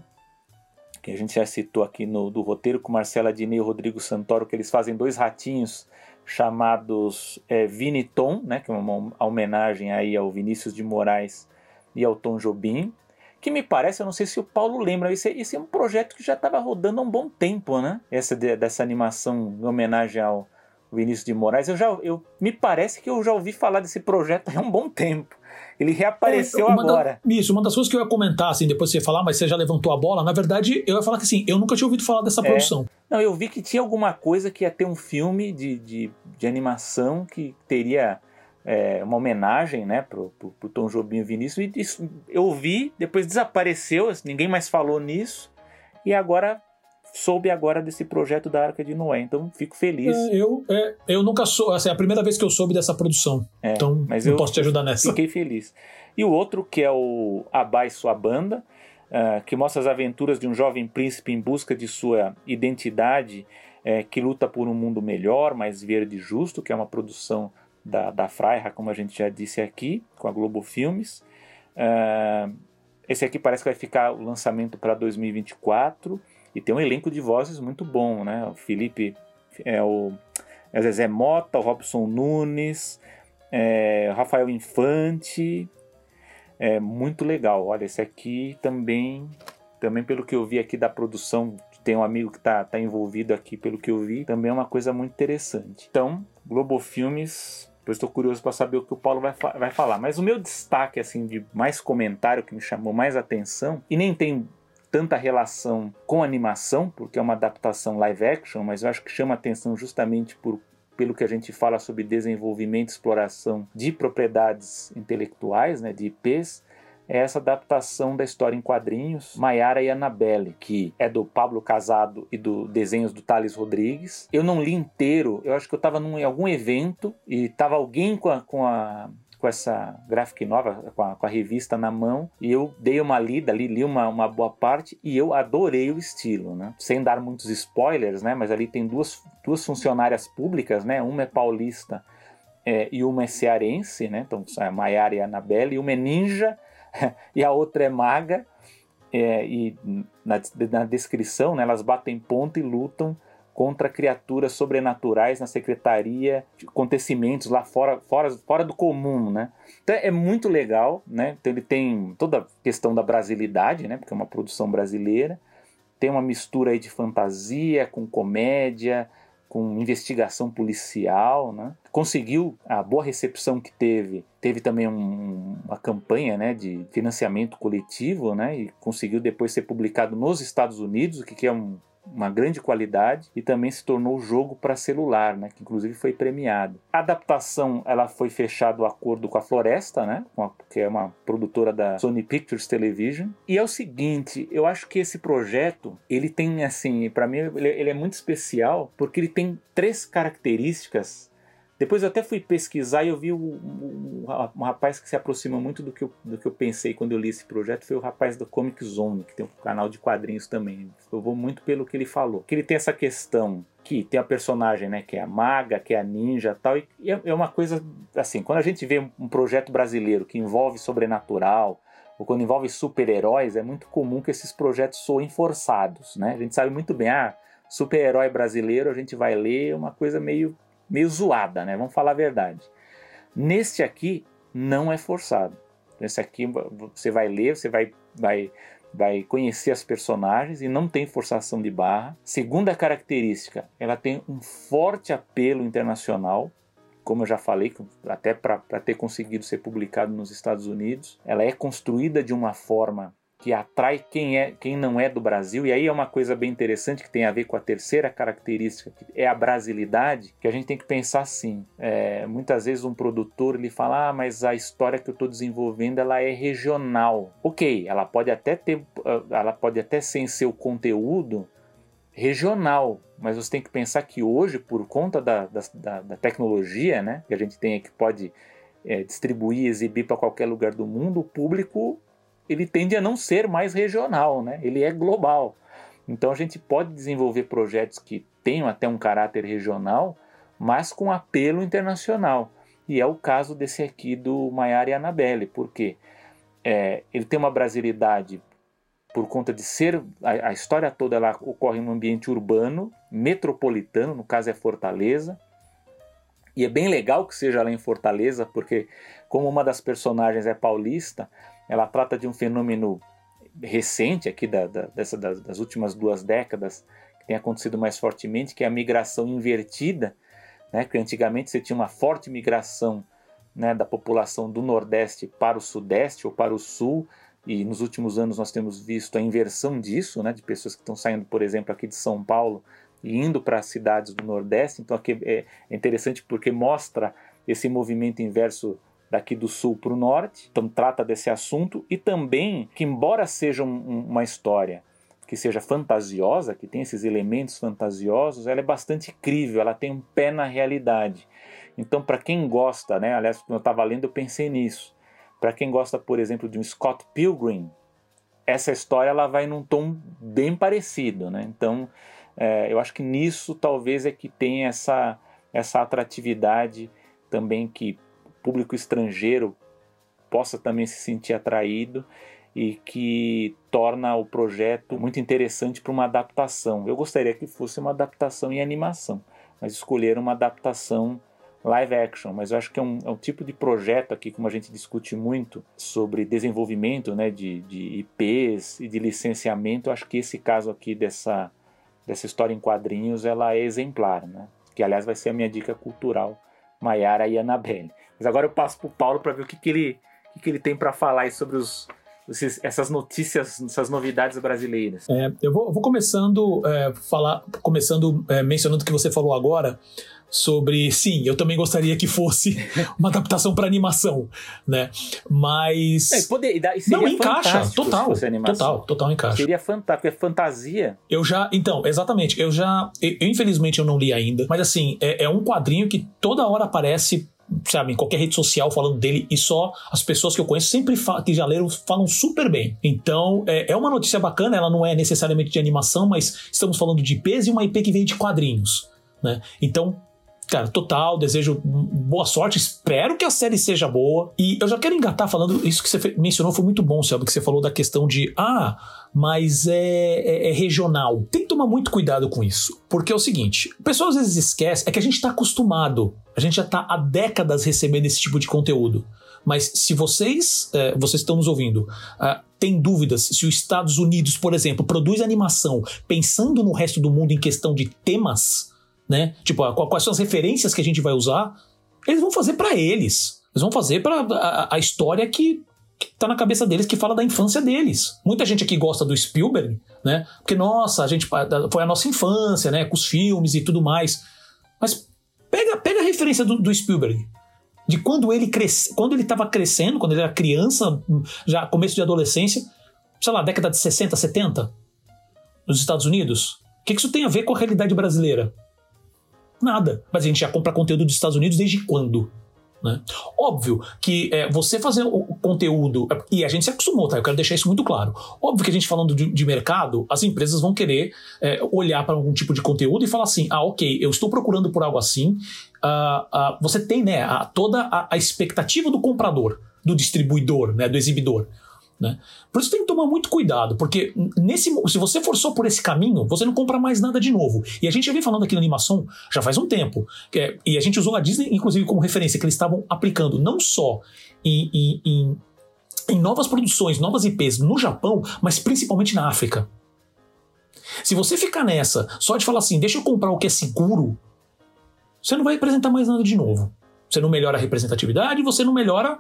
que a gente já citou aqui no do roteiro com Marcela Dinei e Rodrigo Santoro, que eles fazem dois ratinhos chamados é, Vini Tom, né, que é uma homenagem aí ao Vinícius de Moraes e ao Tom Jobim, que me parece, eu não sei se o Paulo lembra, esse, esse é um projeto que já estava rodando há um bom tempo, né? Essa de, dessa animação em homenagem ao Vinícius de Moraes, eu já, eu, me parece que eu já ouvi falar desse projeto (laughs) há um bom tempo. Ele reapareceu é, agora. Da, isso, uma das coisas que eu ia comentar, assim, depois você falar, mas você já levantou a bola. Na verdade, eu ia falar que assim, eu nunca tinha ouvido falar dessa é. produção. Não, eu vi que tinha alguma coisa que ia ter um filme de, de, de animação que teria é, uma homenagem, né, pro, pro, pro Tom Jobim e Vinícius. E isso, eu vi, depois desapareceu, ninguém mais falou nisso. E agora soube agora desse projeto da Arca de Noé, então fico feliz. É, eu, é, eu nunca sou, assim, é a primeira vez que eu soube dessa produção, é, então mas eu posso te ajudar nessa. Fiquei feliz. E o outro que é o Abá e sua banda, uh, que mostra as aventuras de um jovem príncipe em busca de sua identidade, é, que luta por um mundo melhor, mais verde e justo, que é uma produção da, da Freira, como a gente já disse aqui, com a Globo Filmes. Uh, esse aqui parece que vai ficar o lançamento para 2024 e tem um elenco de vozes muito bom, né? O Felipe é o é Zezé Mota, o Robson Nunes, é, Rafael Infante, é muito legal. Olha, esse aqui também, também pelo que eu vi aqui da produção, tem um amigo que está tá envolvido aqui, pelo que eu vi, também é uma coisa muito interessante. Então, Globo Filmes, eu estou curioso para saber o que o Paulo vai, vai falar. Mas o meu destaque, assim, de mais comentário que me chamou mais atenção, e nem tem tanta relação com animação, porque é uma adaptação live action, mas eu acho que chama atenção justamente por pelo que a gente fala sobre desenvolvimento e exploração de propriedades intelectuais, né, de IPs, é essa adaptação da história em quadrinhos Maiara e Annabelle, que é do Pablo Casado e do desenhos do Thales Rodrigues. Eu não li inteiro, eu acho que eu estava em algum evento e estava alguém com a, com a com essa graphic nova, com a, com a, revista na mão, e eu dei uma lida ali, li uma, uma boa parte, e eu adorei o estilo, né? Sem dar muitos spoilers, né? Mas ali tem duas, duas funcionárias públicas, né? Uma é paulista é, e uma é cearense, né? Então, a Maiara e a Anabelle, e uma é ninja (laughs) e a outra é maga, é, e na, na descrição, né, elas batem ponto e lutam contra criaturas sobrenaturais na secretaria, acontecimentos lá fora, fora, fora do comum, né? Então é muito legal, né? Então ele tem toda a questão da brasilidade, né? Porque é uma produção brasileira, tem uma mistura aí de fantasia com comédia, com investigação policial, né? Conseguiu a boa recepção que teve. Teve também um, uma campanha, né, de financiamento coletivo, né? E conseguiu depois ser publicado nos Estados Unidos, o que é um uma grande qualidade e também se tornou jogo para celular, né, que inclusive foi premiado. A adaptação ela foi fechado o acordo com a Floresta, né, que é uma produtora da Sony Pictures Television. E é o seguinte, eu acho que esse projeto ele tem assim, para mim ele, ele é muito especial porque ele tem três características depois eu até fui pesquisar e eu vi um, um, um, rapaz que se aproxima muito do que, eu, do que eu pensei quando eu li esse projeto, foi o rapaz da Comic Zone, que tem um canal de quadrinhos também. Eu vou muito pelo que ele falou. Que ele tem essa questão que tem a personagem, né, que é a maga, que é a ninja tal, e é, é uma coisa assim, quando a gente vê um projeto brasileiro que envolve sobrenatural, ou quando envolve super-heróis, é muito comum que esses projetos soem forçados, né? A gente sabe muito bem, ah, super-herói brasileiro, a gente vai ler uma coisa meio meio zoada, né? Vamos falar a verdade. Neste aqui não é forçado. Nesse aqui você vai ler, você vai, vai, vai conhecer as personagens e não tem forçação de barra. Segunda característica, ela tem um forte apelo internacional como eu já falei, até para ter conseguido ser publicado nos Estados Unidos, ela é construída de uma forma que atrai quem é quem não é do Brasil. E aí é uma coisa bem interessante que tem a ver com a terceira característica que é a brasilidade que a gente tem que pensar assim é, muitas vezes um produtor ele fala ah mas a história que eu estou desenvolvendo ela é regional. Ok ela pode até ter ela pode até ser em seu conteúdo regional, mas você tem que pensar que hoje, por conta da, da, da tecnologia né, que a gente tem que pode é, distribuir, exibir para qualquer lugar do mundo, o público ele tende a não ser mais regional, né? ele é global. Então a gente pode desenvolver projetos que tenham até um caráter regional, mas com apelo internacional. E é o caso desse aqui do Maiara e Annabelle, porque é, ele tem uma brasilidade por conta de ser a, a história toda ela ocorre num ambiente urbano, metropolitano, no caso é Fortaleza. E é bem legal que seja lá em Fortaleza, porque como uma das personagens é paulista, ela trata de um fenômeno recente aqui da, da, dessa, das, das últimas duas décadas, que tem acontecido mais fortemente, que é a migração invertida, né? que antigamente você tinha uma forte migração né, da população do Nordeste para o Sudeste ou para o Sul, e nos últimos anos nós temos visto a inversão disso, né, de pessoas que estão saindo, por exemplo, aqui de São Paulo indo para as cidades do Nordeste. Então aqui é interessante porque mostra esse movimento inverso daqui do sul para o norte, então trata desse assunto e também que embora seja um, uma história que seja fantasiosa, que tem esses elementos fantasiosos, ela é bastante crível, ela tem um pé na realidade. Então para quem gosta, né, aliás, quando eu estava lendo eu pensei nisso, para quem gosta, por exemplo, de um Scott Pilgrim, essa história ela vai num tom bem parecido, né? Então, é, eu acho que nisso talvez é que tem essa essa atratividade também que o público estrangeiro possa também se sentir atraído e que torna o projeto muito interessante para uma adaptação. Eu gostaria que fosse uma adaptação em animação, mas escolheram uma adaptação live action, mas eu acho que é um, é um, tipo de projeto aqui, como a gente discute muito sobre desenvolvimento né, de, de IPs e de licenciamento, eu acho que esse caso aqui dessa, dessa história em quadrinhos ela é exemplar, né? que aliás vai ser a minha dica cultural, Maiara e Annabelle. Mas agora eu passo para o Paulo para ver o que, que, ele, o que, que ele tem para falar sobre os, essas notícias, essas novidades brasileiras? É, eu, vou, vou, começando é, falar, começando é, mencionando o que você falou agora sobre sim, eu também gostaria que fosse uma adaptação para animação, né? Mas é, poder, não encaixa, total, total, total encaixa. Seria fantástico, é fantasia. Eu já, então, exatamente, eu já, eu, infelizmente eu não li ainda, mas assim é, é um quadrinho que toda hora aparece sabe, em qualquer rede social falando dele e só as pessoas que eu conheço sempre que já leram falam super bem. Então é, é, uma notícia bacana, ela não é necessariamente de animação, mas estamos falando de IPs e uma IP que vem de quadrinhos. Né? Então Cara, total, desejo boa sorte, espero que a série seja boa. E eu já quero engatar falando, isso que você mencionou foi muito bom, Selby, que você falou da questão de, ah, mas é, é, é, regional. Tem que tomar muito cuidado com isso. Porque é o seguinte, o pessoal às vezes esquece, é que a gente está acostumado, a gente já está há décadas recebendo esse tipo de conteúdo. Mas se vocês, é, vocês estão nos ouvindo, uh, tem dúvidas se os Estados Unidos, por exemplo, produz animação pensando no resto do mundo em questão de temas, né? Tipo, quais são as referências que a gente vai usar? Eles vão fazer para eles. Eles vão fazer para a, a, história que, que tá na cabeça deles, que fala da infância deles. Muita gente aqui gosta do Spielberg, né? Porque, nossa, a gente foi a nossa infância, né? Com os filmes e tudo mais. Mas pega, pega a referência do, do Spielberg. De quando ele cresce, quando ele estava crescendo, quando ele era criança, já começo de adolescência, sei lá, década de 60, 70, nos Estados Unidos. O que, que isso tem a ver com a realidade brasileira? Nada. Mas a gente já compra conteúdo dos Estados Unidos desde quando? Né? Óbvio que é, você fazer o conteúdo, e a gente se acostumou, tá? Eu quero deixar isso muito claro. Óbvio que a gente falando de, de mercado, as empresas vão querer é, olhar para algum tipo de conteúdo e falar assim: ah, ok, eu estou procurando por algo assim. Uh, uh, você tem né, a, toda a, a, expectativa do comprador, do distribuidor, né, do exibidor. Né? Por isso tem que tomar muito cuidado, porque nesse, se você for só por esse caminho, você não compra mais nada de novo. E a gente já vem falando aqui na animação já faz um tempo. É, e a gente usou a Disney, inclusive, como referência, que eles estavam aplicando não só em, em, em, em novas produções, novas IPs no Japão, mas principalmente na África. Se você ficar nessa só de falar assim, deixa eu comprar o que é seguro, você não vai apresentar mais nada de novo. Você não melhora a representatividade, você não melhora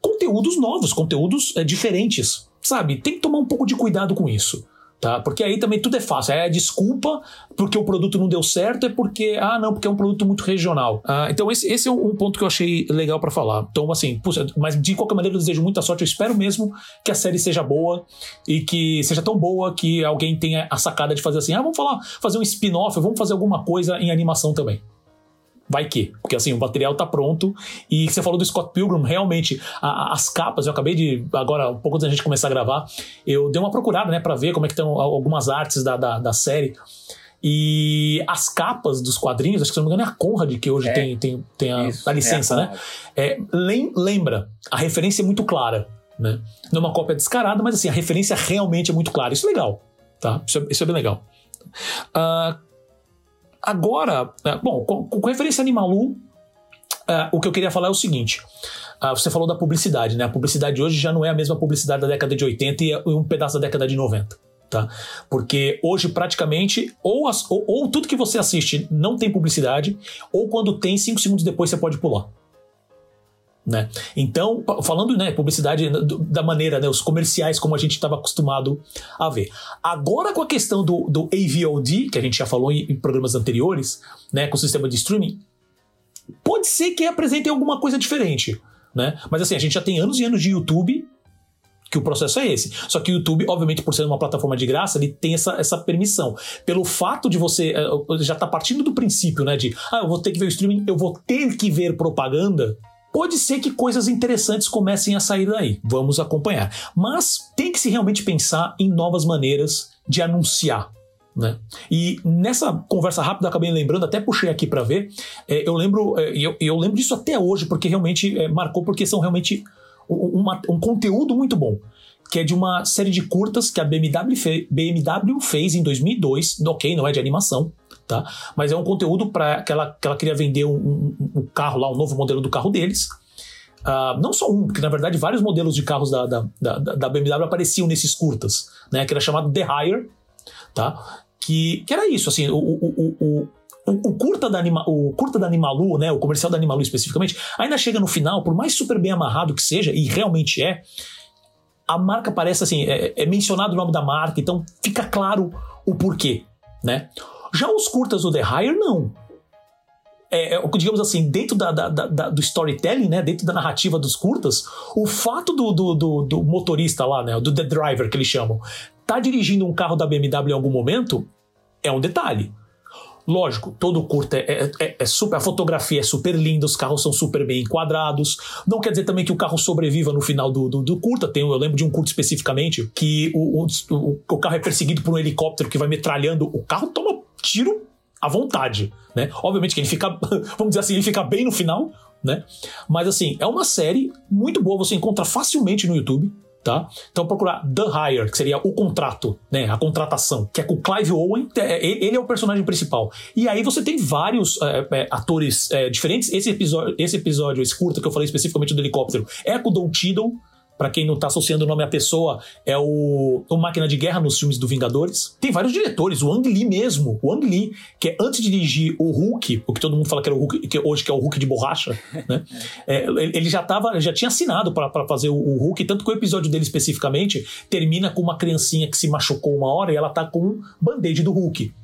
conteúdos novos, conteúdos é, diferentes, sabe? Tem que tomar um pouco de cuidado com isso. Tá? Porque aí também tudo é fácil. É desculpa porque o produto não deu certo, é porque, ah, não, porque é um produto muito regional. Ah, então, esse, esse é um ponto que eu achei legal para falar. Então, assim, puxa, mas de qualquer maneira eu desejo muita sorte. Eu espero mesmo que a série seja boa e que seja tão boa que alguém tenha a sacada de fazer assim: ah, vamos falar, fazer um spin-off, vamos fazer alguma coisa em animação também vai que. Porque assim, o material tá pronto. E você falou do Scott Pilgrim, realmente, a, as capas, eu acabei de. Agora, um pouco antes da gente começar a gravar, eu dei uma procurada, né, pra ver como é que estão algumas artes da, da, da, série. E as capas dos quadrinhos, acho que se não me engano é a Conrad que hoje é, tem, tem, tem a, isso, a licença, é a né? É, lembra, a referência é muito clara. Né? Não é uma cópia descarada, mas assim, a referência realmente é muito clara. Isso é legal. Tá? Isso, é, isso é bem legal. Uh, Agora, é, bom, com, com referência a Animalu, é, o que eu queria falar é o seguinte. Uh, você falou da publicidade, né? A publicidade hoje já não é a mesma publicidade da década de 80 e um pedaço da década de 90. Tá? Porque hoje praticamente ou, as, ou, ou tudo que você assiste não tem publicidade, ou quando tem, cinco segundos depois você pode pular. Né? Então, falando né, publicidade da maneira, né, os comerciais como a gente estava acostumado a ver. Agora com a questão do, do AVOD, que a gente já falou em, em, programas anteriores, né, com o sistema de streaming, pode ser que apresentem alguma coisa diferente. Né? Mas assim, a gente já tem anos e anos de YouTube que o processo é esse. Só que o YouTube, obviamente, por ser uma plataforma de graça, ele tem essa, essa permissão. Pelo fato de você eh, já tá partindo do princípio, né, de ah, eu vou ter que ver o streaming, eu vou ter que ver propaganda, Pode ser que coisas interessantes comecem a sair daí. Vamos acompanhar. Mas tem que se realmente pensar em novas maneiras de anunciar. Né? E nessa conversa rápida, acabei lembrando, até puxei aqui para ver. É, eu lembro, é, eu, eu, lembro disso até hoje, porque realmente é, marcou, porque são realmente uma, um conteúdo muito bom que é de uma série de curtas que a BMW, BMW fez em 2002, ok, não é de animação, tá? Mas é um conteúdo para que ela, que ela queria vender um, um, um, carro lá, um novo modelo do carro deles. Uh, não só um, porque na verdade vários modelos de carros da, da, da, da, BMW apareciam nesses curtas, né? Que era chamado The Hire, tá? Que, que era isso, assim, o, o, o, o, o curta da Anima, o curta da Animalu, né, o comercial da Animalu especificamente, ainda chega no final, por mais super bem amarrado que seja, e realmente é, a marca parece assim, é, é mencionado o nome da marca, então fica claro o porquê, né? Já os curtas do The Hire, não. É, é, digamos assim, dentro da, da, da, do storytelling, né, dentro da narrativa dos curtas, o fato do, do, do, do, motorista lá, né, do The Driver que eles chamam, tá dirigindo um carro da BMW em algum momento é um detalhe. Lógico, todo curta é, é, é, super. A fotografia é super linda, os carros são super bem enquadrados. Não quer dizer também que o carro sobreviva no final do, do, do curta. Tem, eu lembro de um curto especificamente que o, o, o, carro é perseguido por um helicóptero que vai metralhando. O carro toma tiro à vontade, né? Obviamente que ele fica, (laughs) vamos dizer assim, ele fica bem no final, né? Mas assim, é uma série muito boa, você encontra facilmente no YouTube tá? Então procurar The Hire, que seria o contrato, né? A contratação, que é com Clive Owen, é, ele é o personagem principal. E aí você tem vários é, é, atores é, diferentes. Esse episódio, esse episódio, esse curta que eu falei especificamente do helicóptero, é com o Don Cheadle, para quem não tá associando o nome à pessoa, é o, o Máquina de Guerra nos filmes do Vingadores. Tem vários diretores, o Ang Lee mesmo, o Ang Lee, que é antes de dirigir o Hulk, o que todo mundo fala que era o Hulk, que hoje que é o Hulk de borracha, (laughs) né? É, ele já tava, já tinha assinado para fazer o, o, Hulk, tanto que o episódio dele especificamente termina com uma criancinha que se machucou uma hora e ela tá com um band-aid do Hulk.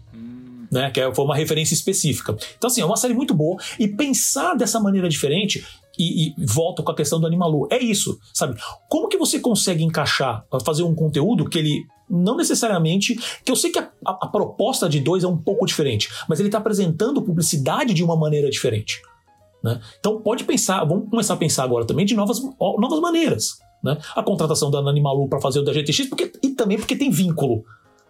Né, que é, foi uma referência específica. Então, assim, é uma série muito boa. E pensar dessa maneira diferente e, e, volto com a questão do Animalu. É isso, sabe? Como que você consegue encaixar, fazer um conteúdo que ele não necessariamente. Que eu sei que a, a, a proposta de dois é um pouco diferente, mas ele está apresentando publicidade de uma maneira diferente. Né? Então pode pensar, vamos começar a pensar agora também de novas, novas maneiras. Né? A contratação da Animalu para fazer o da GTX, porque, e também porque tem vínculo.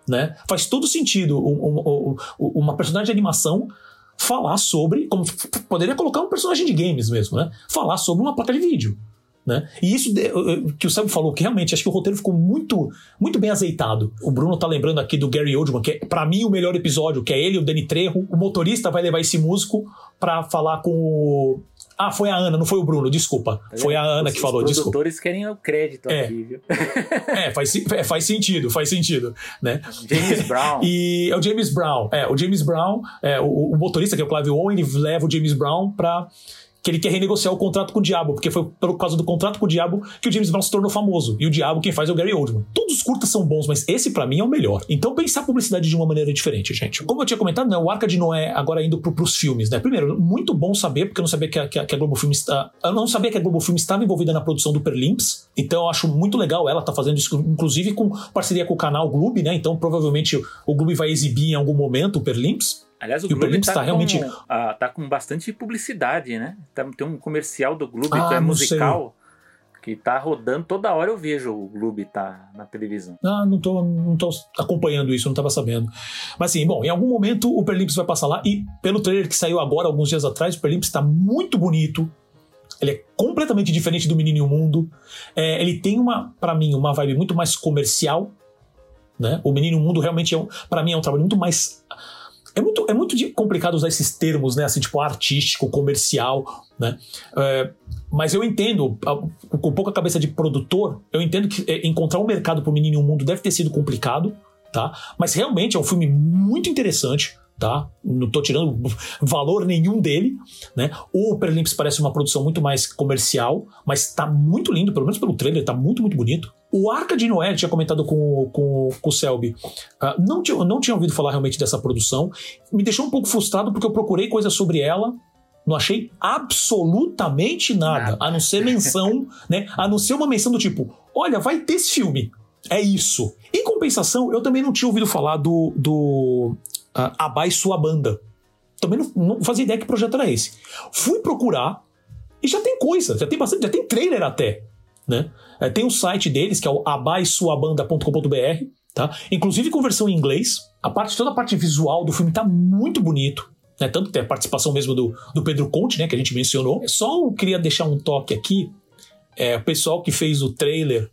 Né? Faz todo sentido um, um, um, uma personagem de animação falar sobre. Como poderia colocar um personagem de games mesmo, né? Falar sobre uma placa de vídeo. Né? E isso que o Sam falou, que realmente acho que o roteiro ficou muito, muito bem azeitado. O Bruno tá lembrando aqui do Gary Oldman, que é para mim o melhor episódio, que é ele o Danny Trejo. O motorista vai levar esse músico para falar com o ah, foi a Ana, não foi o Bruno, desculpa. Tá foi a Ana os, que falou, desculpa. Os produtores querem o crédito é. aqui, viu? (laughs) é, faz, é, faz sentido, faz sentido, né? James Brown. e é o James Brown, é, o James Brown, é, o, o motorista, que é o Clive Owen, ele leva o James Brown pra que ele quer renegociar o contrato com o Diabo, porque foi por causa do contrato com o Diabo que o James Brown se tornou famoso. E o Diabo quem faz é o Gary Oldman. Todos os curtas são bons, mas esse para mim é o melhor. Então pensar a publicidade de uma maneira diferente, gente. Como eu tinha comentado, né, o Arca de Noé agora indo pro, pros filmes, né? Primeiro, muito bom saber, porque eu não sabia que a, que a, que a Globo Filmes está, eu não sabia que a Globo Filmes estava envolvida na produção do Perlimps. Então eu acho muito legal ela tá fazendo isso, inclusive com parceria com o canal Globo, né? Então provavelmente o Globo vai exibir em algum momento o Perlimps. Aliás, o Globo está tá realmente. Com, ah, tá com bastante publicidade, né? Tá, tem um comercial do Globo ah, que é musical. Sei. Que tá rodando toda hora eu vejo o Globo tá na televisão. Ah, não tô, não tô acompanhando isso, não tava sabendo. Mas assim, bom, em algum momento o Perlimps vai passar lá e pelo trailer que saiu agora, alguns dias atrás, o Perlimps tá muito bonito. Ele é completamente diferente do Menino e o Mundo. É, ele tem uma, para mim, uma vibe muito mais comercial. Né? O Menino e o Mundo realmente, é um, para mim, é um trabalho muito mais é muito, é muito complicado usar esses termos, né? Assim, tipo artístico, comercial, né? É, mas eu entendo, com pouca cabeça de produtor, eu entendo que é, encontrar um mercado para o Menino e o Mundo deve ter sido complicado, tá? Mas realmente é um filme muito interessante, tá? Não tô tirando valor nenhum dele, né? O Perlimps parece uma produção muito mais comercial, mas tá muito lindo, pelo menos pelo trailer, tá muito, muito bonito. O Arca de Noé, tinha comentado com, com, com o Selby, uh, não, tinha, não tinha ouvido falar realmente dessa produção. Me deixou um pouco frustrado porque eu procurei coisas sobre ela, não achei absolutamente nada, nada. a não ser menção, (laughs) né? A não ser uma menção do tipo: olha, vai ter esse filme. É isso. Em compensação, eu também não tinha ouvido falar do, do uh, Abai Sua Banda. Também não, não fazia ideia que projeto era esse. Fui procurar e já tem coisa, já tem bastante, já tem trailer até. Né? É, tem o site deles, que é o abaisuabanda.com.br, tá? Inclusive com versão em inglês. A parte, toda a parte visual do filme tá muito bonito. Né? Tanto que tem a participação mesmo do, do Pedro Conte, né? Que a gente mencionou. Só eu queria deixar um toque aqui. É, o pessoal que fez o trailer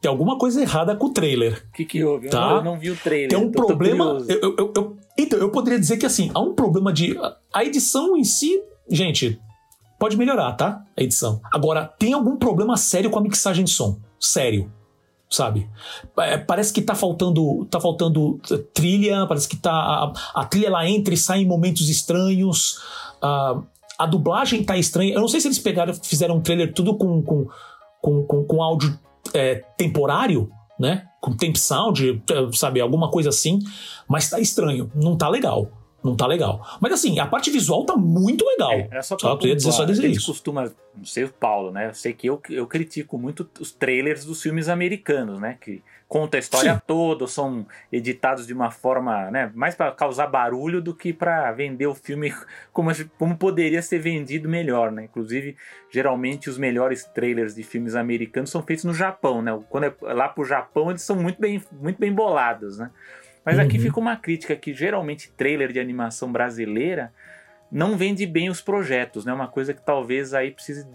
tem alguma coisa errada com o trailer. O que, que houve? Tá? Eu, não, eu não vi o trailer. Tem um problema. Eu, eu, eu, então, eu poderia dizer que assim, há um problema de. A edição em si, gente, Pode melhorar, tá? A edição. Agora, tem algum problema sério com a mixagem de som. Sério. Sabe? É, parece que tá faltando, tá faltando eh, trilha, parece que tá. A, a trilha ela entra e sai em momentos estranhos. Uh, a dublagem tá estranha. Eu não sei se eles pegaram, fizeram um trailer tudo com, com, com, com, com áudio é, temporário, né? Com temp sound, eh, sabe? Alguma coisa assim. Mas tá estranho. Não tá legal não tá legal. Mas assim, a parte visual tá muito legal. É, é só pra só, dizer, só dizer a gente isso. costuma, não sei o Paulo, né? Eu sei que eu, eu critico muito os trailers dos filmes americanos, né? Que conta a história Sim. toda, são editados de uma forma, né? Mais para causar barulho do que para vender o filme como, como poderia ser vendido melhor, né? Inclusive, geralmente os melhores trailers de filmes americanos são feitos no Japão, né? Quando é lá pro Japão, eles são muito bem, muito bem bolados, né? Mas uhum. aqui fica uma crítica que geralmente trailer de animação brasileira não vende bem os projetos, né? Uma coisa que talvez aí precise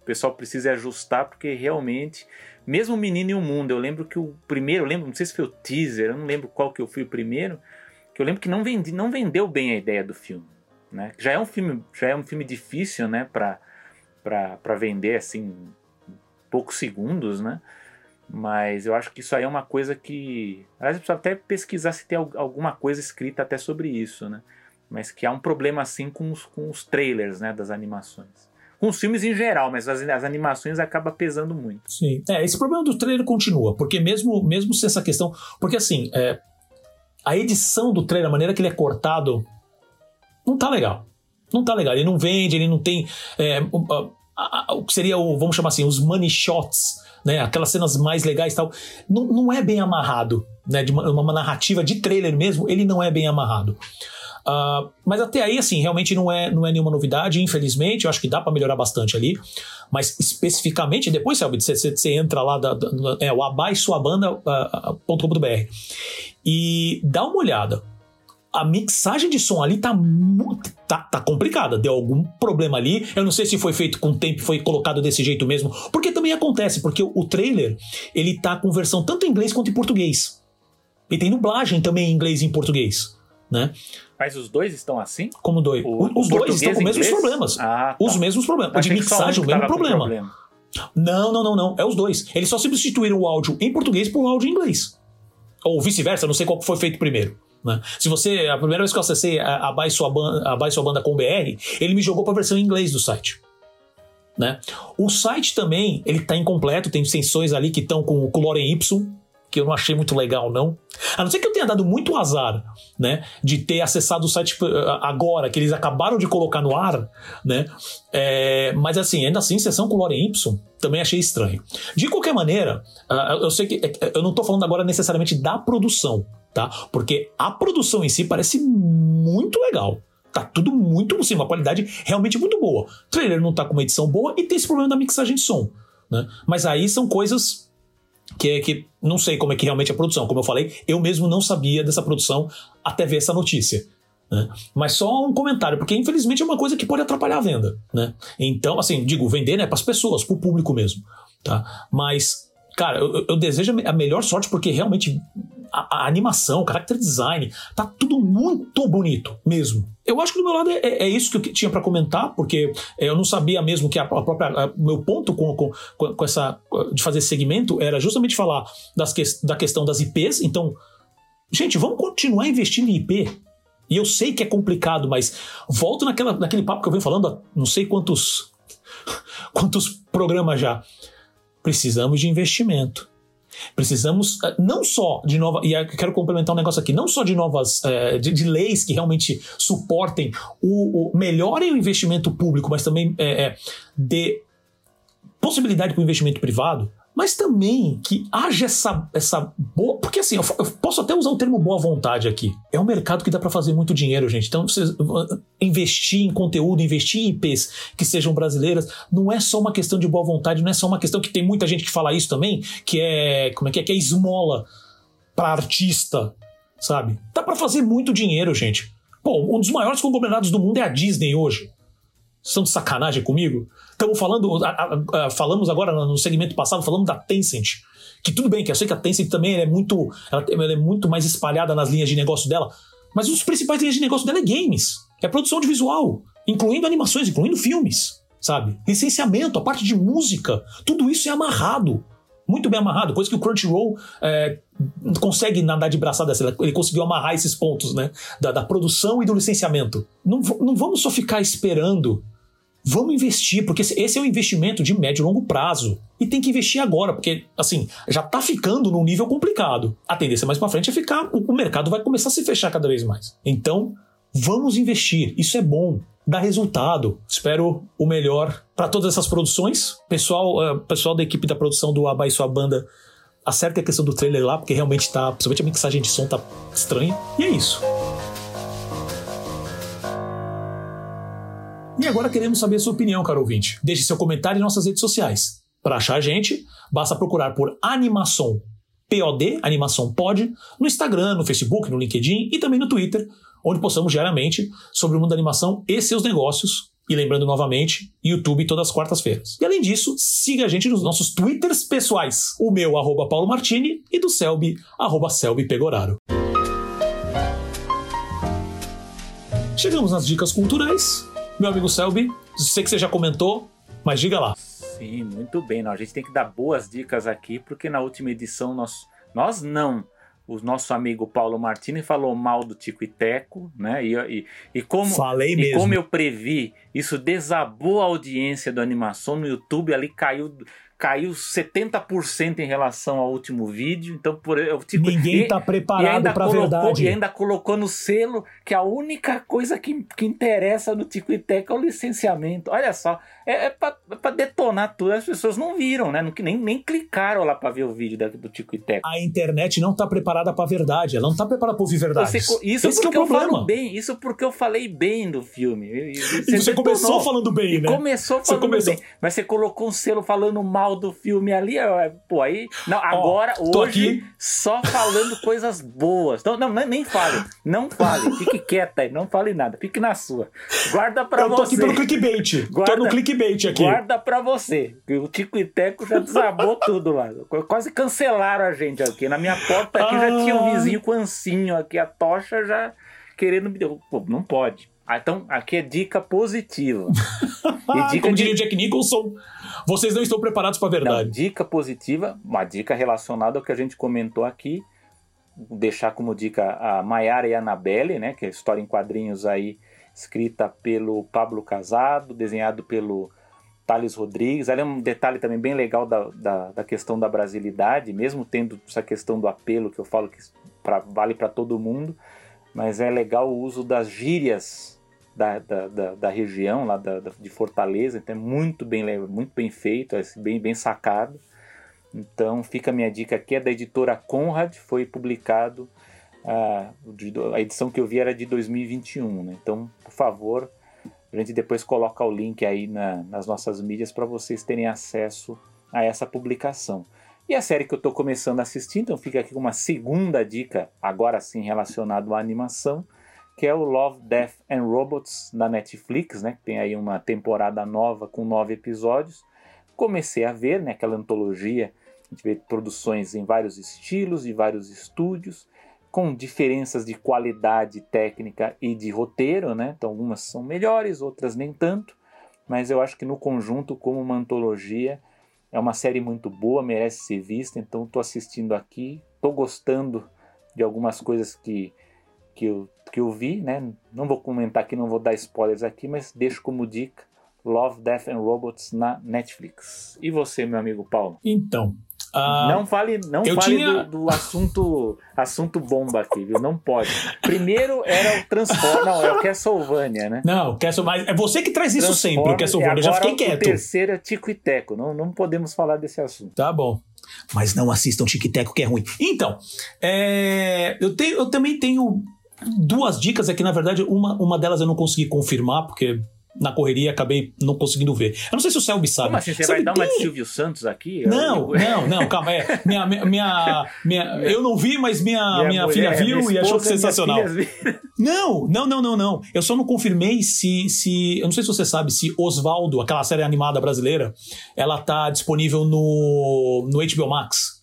o pessoal precise ajustar porque realmente mesmo o Menino e o Mundo, eu lembro que o primeiro, eu lembro, não sei se foi o teaser, eu não lembro qual que eu fui o primeiro, que eu lembro que não vendi, não vendeu bem a ideia do filme, né? Já é um filme, já é um filme difícil, né, para para vender assim poucos segundos, né? Mas eu acho que isso aí é uma coisa que. Aliás, precisa até pesquisar se tem alguma coisa escrita até sobre isso, né? Mas que há um problema assim com os, com os trailers né, das animações. Com os filmes em geral, mas as, as animações acaba pesando muito. Sim. É, esse problema do trailer continua, porque mesmo, mesmo se essa questão. Porque assim, é, a edição do trailer, a maneira que ele é cortado, não tá legal. Não tá legal. Ele não vende, ele não tem. É, o, o que seria o, vamos chamar assim, os money shots né? Aquelas cenas mais legais e tal. Não, não é bem amarrado, né? De uma, uma narrativa de trailer mesmo, ele não é bem amarrado. Uh, mas até aí, assim, realmente não é, não é nenhuma novidade, infelizmente. Eu acho que dá para melhorar bastante ali. Mas especificamente, depois, Selby, você, entra lá, da, da, é o abaixoabanda.com.br uh, e dá uma olhada. A mixagem de som ali tá muito. Tá, tá complicada. Deu algum problema ali. Eu não sei se foi feito com tempo, foi colocado desse jeito mesmo. Porque também acontece, porque o, o trailer ele tá com versão tanto em inglês quanto em português. E tem dublagem também em inglês e em português. Né? Mas os dois estão assim? Como dois? O- os o dois estão com os mesmos problemas. Ah, tá. Os mesmos problemas. Achei de um mixagem, o mesmo com problema. Não, não, não, não. É os dois. Eles só substituíram o áudio em português por áudio em inglês. Ou vice-versa, não sei qual foi feito primeiro. Né? Se você. A primeira vez que eu acessei a, a, a Sua Banda com BR, ele me jogou para a versão em inglês do site. Né? O site também, ele tá incompleto, tem sensões ali que estão com o Clorem Y, que eu não achei muito legal, não. A não ser que eu tenha dado muito azar, né? De ter acessado o site eh, agora, que eles acabaram de colocar no ar, né? É, mas assim, ainda assim, sessão com Lorem Y, também achei estranho. De qualquer maneira, ah, eu sei que eh, eu não tô falando agora necessariamente da produção, tá? Porque a produção em si parece muito legal. Tá tudo muito, assim, uma qualidade realmente muito boa. O trailer não tá com uma edição boa e tem esse problema da mixagem de som, né? Mas aí são coisas que, que não sei como é que realmente é a produção. Como eu falei, eu mesmo não sabia dessa produção até ver essa notícia. né? Mas só um comentário, porque infelizmente é uma coisa que pode atrapalhar a venda. Né? Então, assim, digo, vender né, para as pessoas, para o público mesmo. Tá? Mas, cara, eu, eu desejo a melhor sorte porque realmente a, a animação, o character design, tá tudo muito bonito mesmo. Eu acho que do meu lado é, é isso que eu tinha para comentar, porque eu não sabia mesmo que a, própria. a- meu ponto com, com, com essa. de fazer esse segmento era justamente falar das que, da questão das IPs. Então, gente, vamos continuar investindo em IP. E eu sei que é complicado, mas volto naquela, naquele papo que eu venho falando há não sei quantos. (laughs) quantos programas já. Precisamos de investimento. Precisamos eh, não só de nova e quero complementar um negócio aqui, não só de novas eh, de, de leis que realmente suportem o, o melhorem o investimento público, mas também eh, eh, dê possibilidade para o investimento privado, mas também que haja essa, essa boa. Porque assim, eu, eu posso até usar o termo boa vontade aqui. É um mercado que dá para fazer muito dinheiro, gente. Então, vocês, uh, investir em conteúdo, investir em IPs que sejam brasileiras, não é só uma questão de boa vontade, não é só uma questão que tem muita gente que fala isso também, que é. Como é que é? Que é esmola para artista, sabe? Dá para fazer muito dinheiro, gente. Pô, um dos maiores conglomerados do mundo é a Disney hoje. São sacanagem comigo? Estamos falando, a- a- a- falamos agora no segmento passado, falamos da Tencent. Que tudo bem, que eu sei que a Tencent também é muito, ela, ela é muito mais espalhada nas linhas de negócio dela, mas os principais linhas de negócio dela é games, é produção de visual, incluindo animações, incluindo filmes, sabe? Licenciamento, a parte de música, tudo isso é amarrado, muito bem amarrado, coisa que o Crunchyroll é, consegue nadar de braçada ele conseguiu amarrar esses pontos, né? Da, da produção e do licenciamento. Não, não vamos só ficar esperando Vamos investir, porque esse- é um investimento de médio e longo prazo. E tem que investir agora, porque, assim, já tá ficando num nível complicado. A tendência mais pra frente é ficar. O, mercado vai começar a se fechar cada vez mais. Então, vamos investir. Isso é bom. Dá resultado. Espero o melhor para todas essas produções. Pessoal, eh, pessoal da equipe da produção do Abai Sua Banda, acerte a questão do trailer lá, porque realmente tá. Principalmente a mixagem de som tá estranha. E é isso. E agora queremos saber a sua opinião, caro ouvinte. Deixe seu comentário em nossas redes sociais. Para achar a gente, basta procurar por Animação POD, Animação Pod, no Instagram, no Facebook, no LinkedIn e também no Twitter, onde postamos diariamente sobre o mundo da animação e seus negócios. E lembrando novamente, YouTube todas as quartas-feiras. E além disso, siga a gente nos nossos Twitters pessoais. O meu, arroba Paulo Martini, e do Selby, arroba Selby Pegoraro. Chegamos nas dicas culturais. Meu amigo Selby, sei que você já comentou, mas diga lá. Sim, muito bem. Não, a gente tem que dar boas dicas aqui, porque na última edição nós, nós não. O nosso amigo Paulo Martini falou mal do Tico e Teco, né? E, e, e como, Falei e mesmo. como eu previ, isso desabou a audiência da animação no YouTube, ali caiu, caiu 70% em relação ao último vídeo. Então, por o Tico Ninguém e- tá e preparado pra colocou, verdade. E ainda colocou no selo que a única coisa que, que interessa no Tico e Teco é o licenciamento. Olha só, é, é pra, é detonar tudo. As pessoas não viram, né? Não, nem, nem clicaram lá pra ver o vídeo da- do Tico e Teco. A internet não tá preparada pra verdade. Ela não tá preparada pra ouvir verdades. Você co- isso Esse que é porque o eu problema. falo bem, isso porque eu falei bem do filme. E, e E você começou falando bem, né? começou Você falando começou- bem. Mas você colocou um selo falando mal final do filme ali, pô, aí. Não, agora, Tô hoje, aqui. só falando (laughs) coisas boas. Não, não, nem fale. Não fale. Fique quieta aí, não fale nada. Fique na sua. Guarda pra Eu tô você. aqui pelo clickbait. Guarda- tô no clickbait aqui. Guarda pra você. O Tico e Teco já desabou (laughs) tudo lá. Quase cancelaram a gente aqui. Na minha porta aqui já tinha um Ah. vizinho com ancinho aqui, a tocha já querendo me derrubar. Pô, não pode. Ah, Então, aqui é dica positiva. Ah, (laughs) dica como de- diria o Jack Nicholson, vocês não estão preparados pra Não, verdade. dica positiva, uma dica relacionada ao que a gente comentou aqui. Deixar como dica a Maiara e a Annabelle, né? Que é a história em quadrinhos aí, escrita pelo Pablo Casado, desenhado pelo Thales Rodrigues. Ali é um detalhe também bem legal da, da, da questão da brasilidade, mesmo tendo essa questão do apelo que eu falo que pra, vale para todo mundo, mas é legal o uso das gírias da, da, da, da região lá da, da- de Fortaleza, então é muito bem, muito bem feito, é bem, bem sacado. Então fica a minha dica aqui, é da editora Conrad, foi publicado, ah, de do- a edição que eu vi era de 2021, né? então por favor, a gente depois coloca o link aí na- nas nossas mídias para vocês terem acesso a essa publicação. E a série que eu estou começando a assistir, então fica aqui uma segunda dica, agora sim relacionado à animação, que é o Love, Death and Robots da Netflix, né? Tem aí uma temporada nova com nove episódios. Comecei a ver, né? Aquela antologia, a gente vê produções em vários estilos, de vários estúdios, com diferenças de qualidade técnica e de roteiro, né? Então algumas são melhores, outras nem tanto, mas eu acho que no conjunto, como uma antologia, é uma série muito boa, merece ser vista, então estou assistindo aqui, estou gostando de algumas coisas que, que, eu, que eu vi, né? Não vou comentar aqui, não vou dar spoilers aqui, mas deixo como dica Love, Death and Robots na Netflix. E você, meu amigo Paulo? Então. ah, não fale, não fale tinha- do, do assunto, assunto bomba aqui, viu? Não pode. Primeiro era o Transform, não, é o Castlevania, né? Não, Castle, mas é você que traz isso sempre, o Transformers, Castlevania. e Eu já fiquei O quieto. terceiro é Tico e Teco. Não, não podemos falar desse assunto. Tá bom. Mas não assistam Tic-Teco que é ruim. Então, é, eu, tenho, eu também tenho duas dicas, é que na verdade uma, uma delas eu não consegui confirmar, porque na correria acabei não conseguindo ver. Eu não sei se o Selby sabe. Como assim? Você Selby, vai dar uma tem- de Silvio Santos aqui? Não, Eu- não, não, calma. É, minha, minha, minha, minha- eu não vi, mas minha, minha, mulher, filha viu minha e achou sensacional. Não, não, não, não, não. Eu só não confirmei se, se. Eu não sei se você sabe se Osvaldo, aquela série animada brasileira, ela tá disponível no, no HBO Max.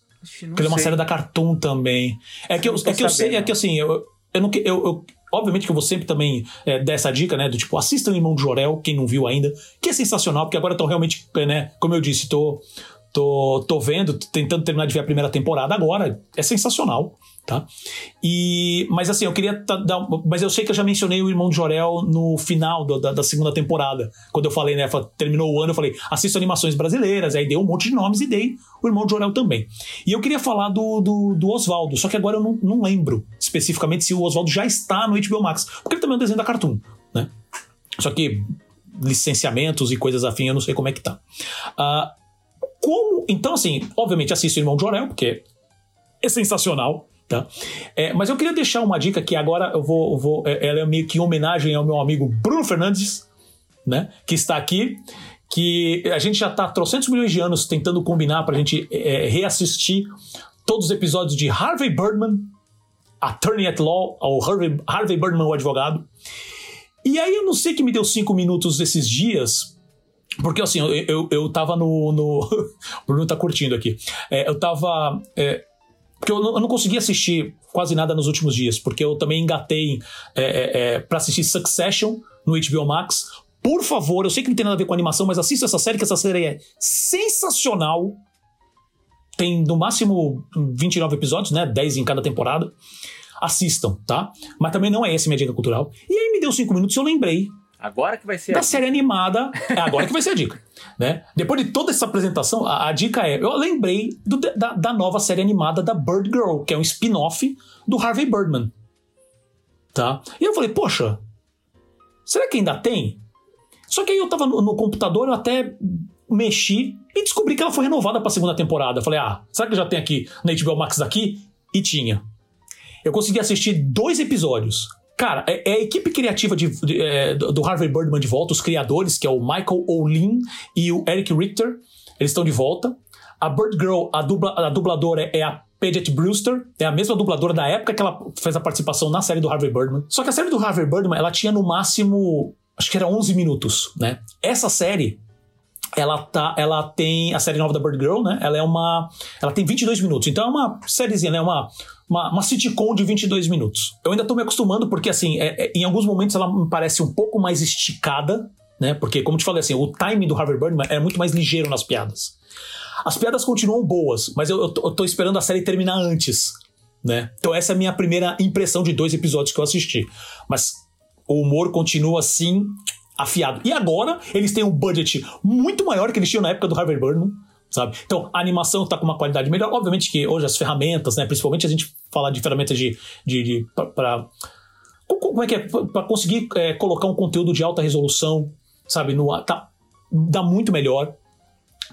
Porque é uma série da Cartoon também. É que eu, é que eu sei, é que assim, eu, eu não eu, eu- Obviamente que eu vou sempre também é, dar essa dica, né? Do tipo, assistam Irmão de Jorel, quem não viu ainda, que é sensacional, porque agora estão realmente, né? Como eu disse, tô, tô, tô vendo, tentando terminar de ver a primeira temporada agora. É sensacional, tá? E, mas assim, eu queria dar. Mas eu sei que eu já mencionei o Irmão de Jorel no final do- da, da segunda temporada. Quando eu falei, né? Terminou o ano, eu falei, assisto animações brasileiras. Aí dei um monte de nomes e dei o Irmão de Jorel também. E eu queria falar do, do, do Oswaldo, só que agora eu não, não lembro especificamente se o Oswaldo já está no HBO Max. Porque ele também é um desenho da Cartoon, né? Só que licenciamentos e coisas afim, eu não sei como é que tá. Ah, como. Então, assim, obviamente assisto o Irmão de Jorel, porque é sensacional. Tá? É, mas eu queria deixar uma dica que agora eu vou. eu vou é, ela é meio que em homenagem ao meu amigo Bruno Fernandes, né? Que está aqui. Que a gente já está trocentos milhões de anos tentando combinar para a gente é, reassistir todos os episódios de Harvey Birdman, Attorney at Law, ou Harvey, Harvey Birdman, o advogado. E aí eu não sei que me deu cinco minutos esses dias, porque assim, eu, eu, eu tava no. no (laughs) o Bruno tá curtindo aqui. É, eu tava. é, porque eu não, eu não consegui assistir quase nada nos últimos dias, porque eu também engatei é, é, é, para assistir Succession no HBO Max. Por favor, eu sei que não tem nada a ver com animação, mas assista essa série, que essa série é sensacional. Tem no máximo 29 episódios, né? 10 em cada temporada. Assistam, tá? Mas também não é essa minha dica cultural. E aí me deu cinco minutos e eu lembrei Agora que vai ser da a série animada. É agora que vai ser a dica. (laughs) Né? Depois de toda essa apresentação, a, a dica é: eu lembrei do- da, da nova série animada da Bird Girl, que é um spin-off do Harvey Birdman. Tá? E eu falei, poxa, será que ainda tem? Só que aí eu tava no, no computador, eu até mexi e descobri que ela foi renovada pra segunda temporada. Eu falei, ah, será que já tem aqui na HBO Max daqui? E tinha. Eu consegui assistir dois episódios. Cara, é, é a equipe criativa de- de, é, do Harvey Birdman de volta, os criadores, que é o Michael O'Lean e o Eric Richter. eles estão de volta. A Bird Girl, a, dubla, a dubladora é a Paget Brewster, é a mesma dubladora da época que ela fez a participação na série do Harvey Birdman. Só que a série do Harvey Birdman, ela tinha no máximo, acho que era 11 minutos, né? Essa série, ela tá, ela tem a série nova da Bird Girl, né? Ela é uma, ela tem 22 minutos. Então é uma sériezinha, né? Uma uma, uma sitcom de 22 minutos. Eu ainda tô me acostumando porque assim, é, é, em alguns momentos ela me parece um pouco mais esticada, né? Porque como te falei assim, o timing do Harvey Birdman é muito mais ligeiro nas piadas. As piadas continuam boas, mas eu, eu, tô, eu tô esperando a série terminar antes, né? Então essa é a minha primeira impressão de dois episódios que eu assisti. Mas o humor continua assim afiado. E agora eles têm um budget muito maior que eles tinham na época do Harvey Birdman, sabe? Então a animação tá com uma qualidade melhor. Obviamente que hoje as ferramentas, né? Principalmente a gente falar de ferramentas de, de, de para como é que é para conseguir é, colocar um conteúdo de alta resolução, sabe? No tá dá muito melhor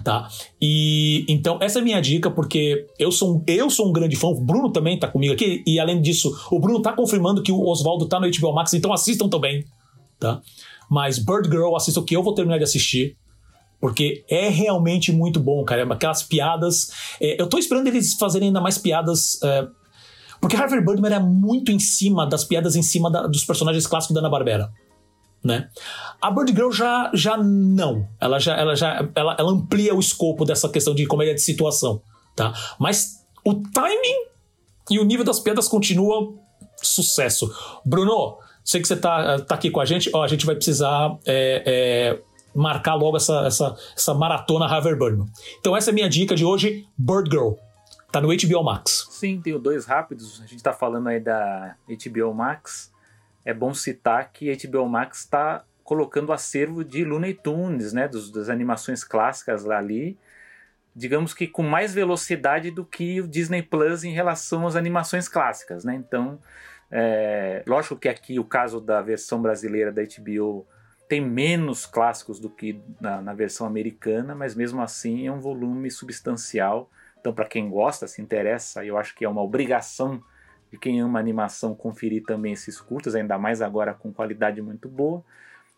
tá? E então essa é a minha dica porque eu sou um, eu sou um grande fã, o Bruno também tá comigo aqui e além disso, o Bruno tá confirmando que o Oswaldo tá no HBO Max, então assistam também, tá? Mas Bird Girl assistam que eu vou terminar de assistir. Porque é realmente muito bom, cara. Aquelas piadas. É, eu tô esperando eles fazerem ainda mais piadas. É, porque Harvey Birdman era muito em cima das piadas em cima da, dos personagens clássicos da Ana-Barbera né? A Bird Girl já, já não. Ela já, ela já ela, ela amplia o escopo dessa questão de comédia de situação, tá? Mas o timing e o nível das piadas continua sucesso. Bruno, sei que você tá, tá aqui com a gente. Ó, a gente vai precisar é, é, marcar logo essa, essa, essa maratona Harvey Birdman. Então essa é a minha dica de hoje, Bird Girl. Tá no HBO Max. Sim, tenho dois rápidos. A gente tá falando aí da HBO Max é bom citar que a HBO Max está colocando acervo de Looney Tunes, né, dos, das animações clássicas lá ali, digamos que com mais velocidade do que o Disney Plus em relação às animações clássicas, né? Então, é, lógico que aqui o caso da versão brasileira da HBO tem menos clássicos do que na, na versão americana, mas mesmo assim é um volume substancial. Então, para quem gosta, se interessa, eu acho que é uma obrigação de quem ama animação conferir também esses curtas, ainda mais agora com qualidade muito boa,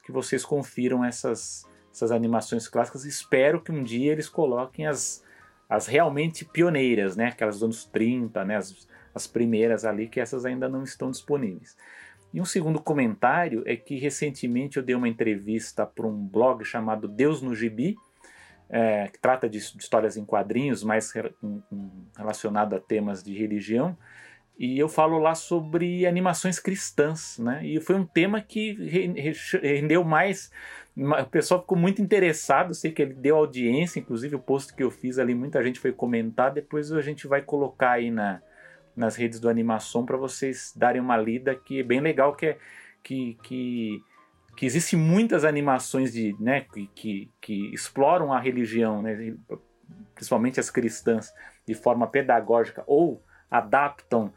que vocês confiram essas, essas animações clássicas. Espero que um dia eles coloquem as, as realmente pioneiras, né? aquelas dos anos 30, né? as, as primeiras ali, que essas ainda não estão disponíveis. E um segundo comentário é que recentemente eu dei uma entrevista para um blog chamado Deus no Gibi, é, que trata de, de, histórias em quadrinhos, mais re, um, relacionado a temas de religião. E eu falo lá sobre animações cristãs, né? E foi um tema que rendeu mais. O pessoal ficou muito interessado, sei que ele deu audiência, inclusive o post que eu fiz ali, muita gente foi comentar. Depois a gente vai colocar aí na, nas redes do Animação para vocês darem uma lida, que é bem legal, que é que, que, que existem muitas animações de, né, que, que, exploram a religião, né, principalmente as cristãs, de forma pedagógica ou adaptam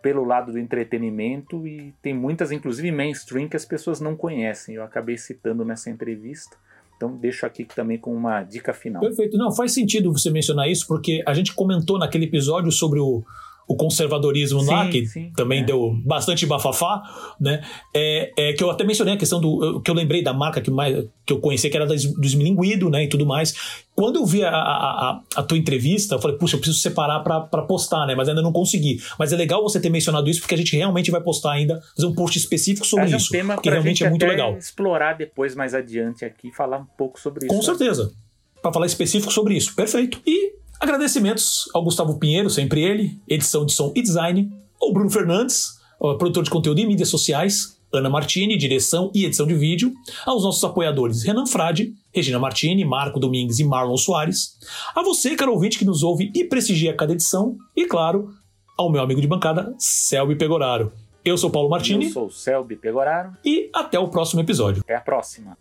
pelo lado do entretenimento e tem muitas, inclusive mainstream, que as pessoas não conhecem. Eu acabei citando nessa entrevista. Então deixo aqui também com uma dica final. Perfeito. Não, faz sentido você mencionar isso, porque a gente comentou naquele episódio sobre o, o conservadorismo sim, lá, que sim, também é. deu bastante bafafá, né? É, é, que eu até mencionei a questão do. que eu lembrei da marca que, mais, que eu conheci, que era do Smilinguido, né? E tudo mais. Quando eu vi a, a, a, tua entrevista, eu falei, puxa, eu preciso separar para postar, né? Mas ainda não consegui. Mas é legal você ter mencionado isso, porque a gente realmente vai postar ainda, fazer um post específico sobre é isso. Um tema que realmente é muito legal. explorar depois, mais adiante aqui, falar um pouco sobre isso. Com né? certeza. Para falar específico sobre isso. Perfeito. E Agradecimentos ao Gustavo Pinheiro, sempre ele, edição de som e design, ao Bruno Fernandes, produtor de conteúdo e mídias sociais, Ana Martini, direção e edição de vídeo, aos nossos apoiadores Renan Frade, Regina Martini, Marco Domingues e Marlon Soares, a você, caro ouvinte, que nos ouve e prestigia cada edição, e claro, ao meu amigo de bancada, Selby Pegoraro. Eu sou Paulo Martini. Eu sou Selby Pegoraro. E até o próximo episódio. Até a próxima.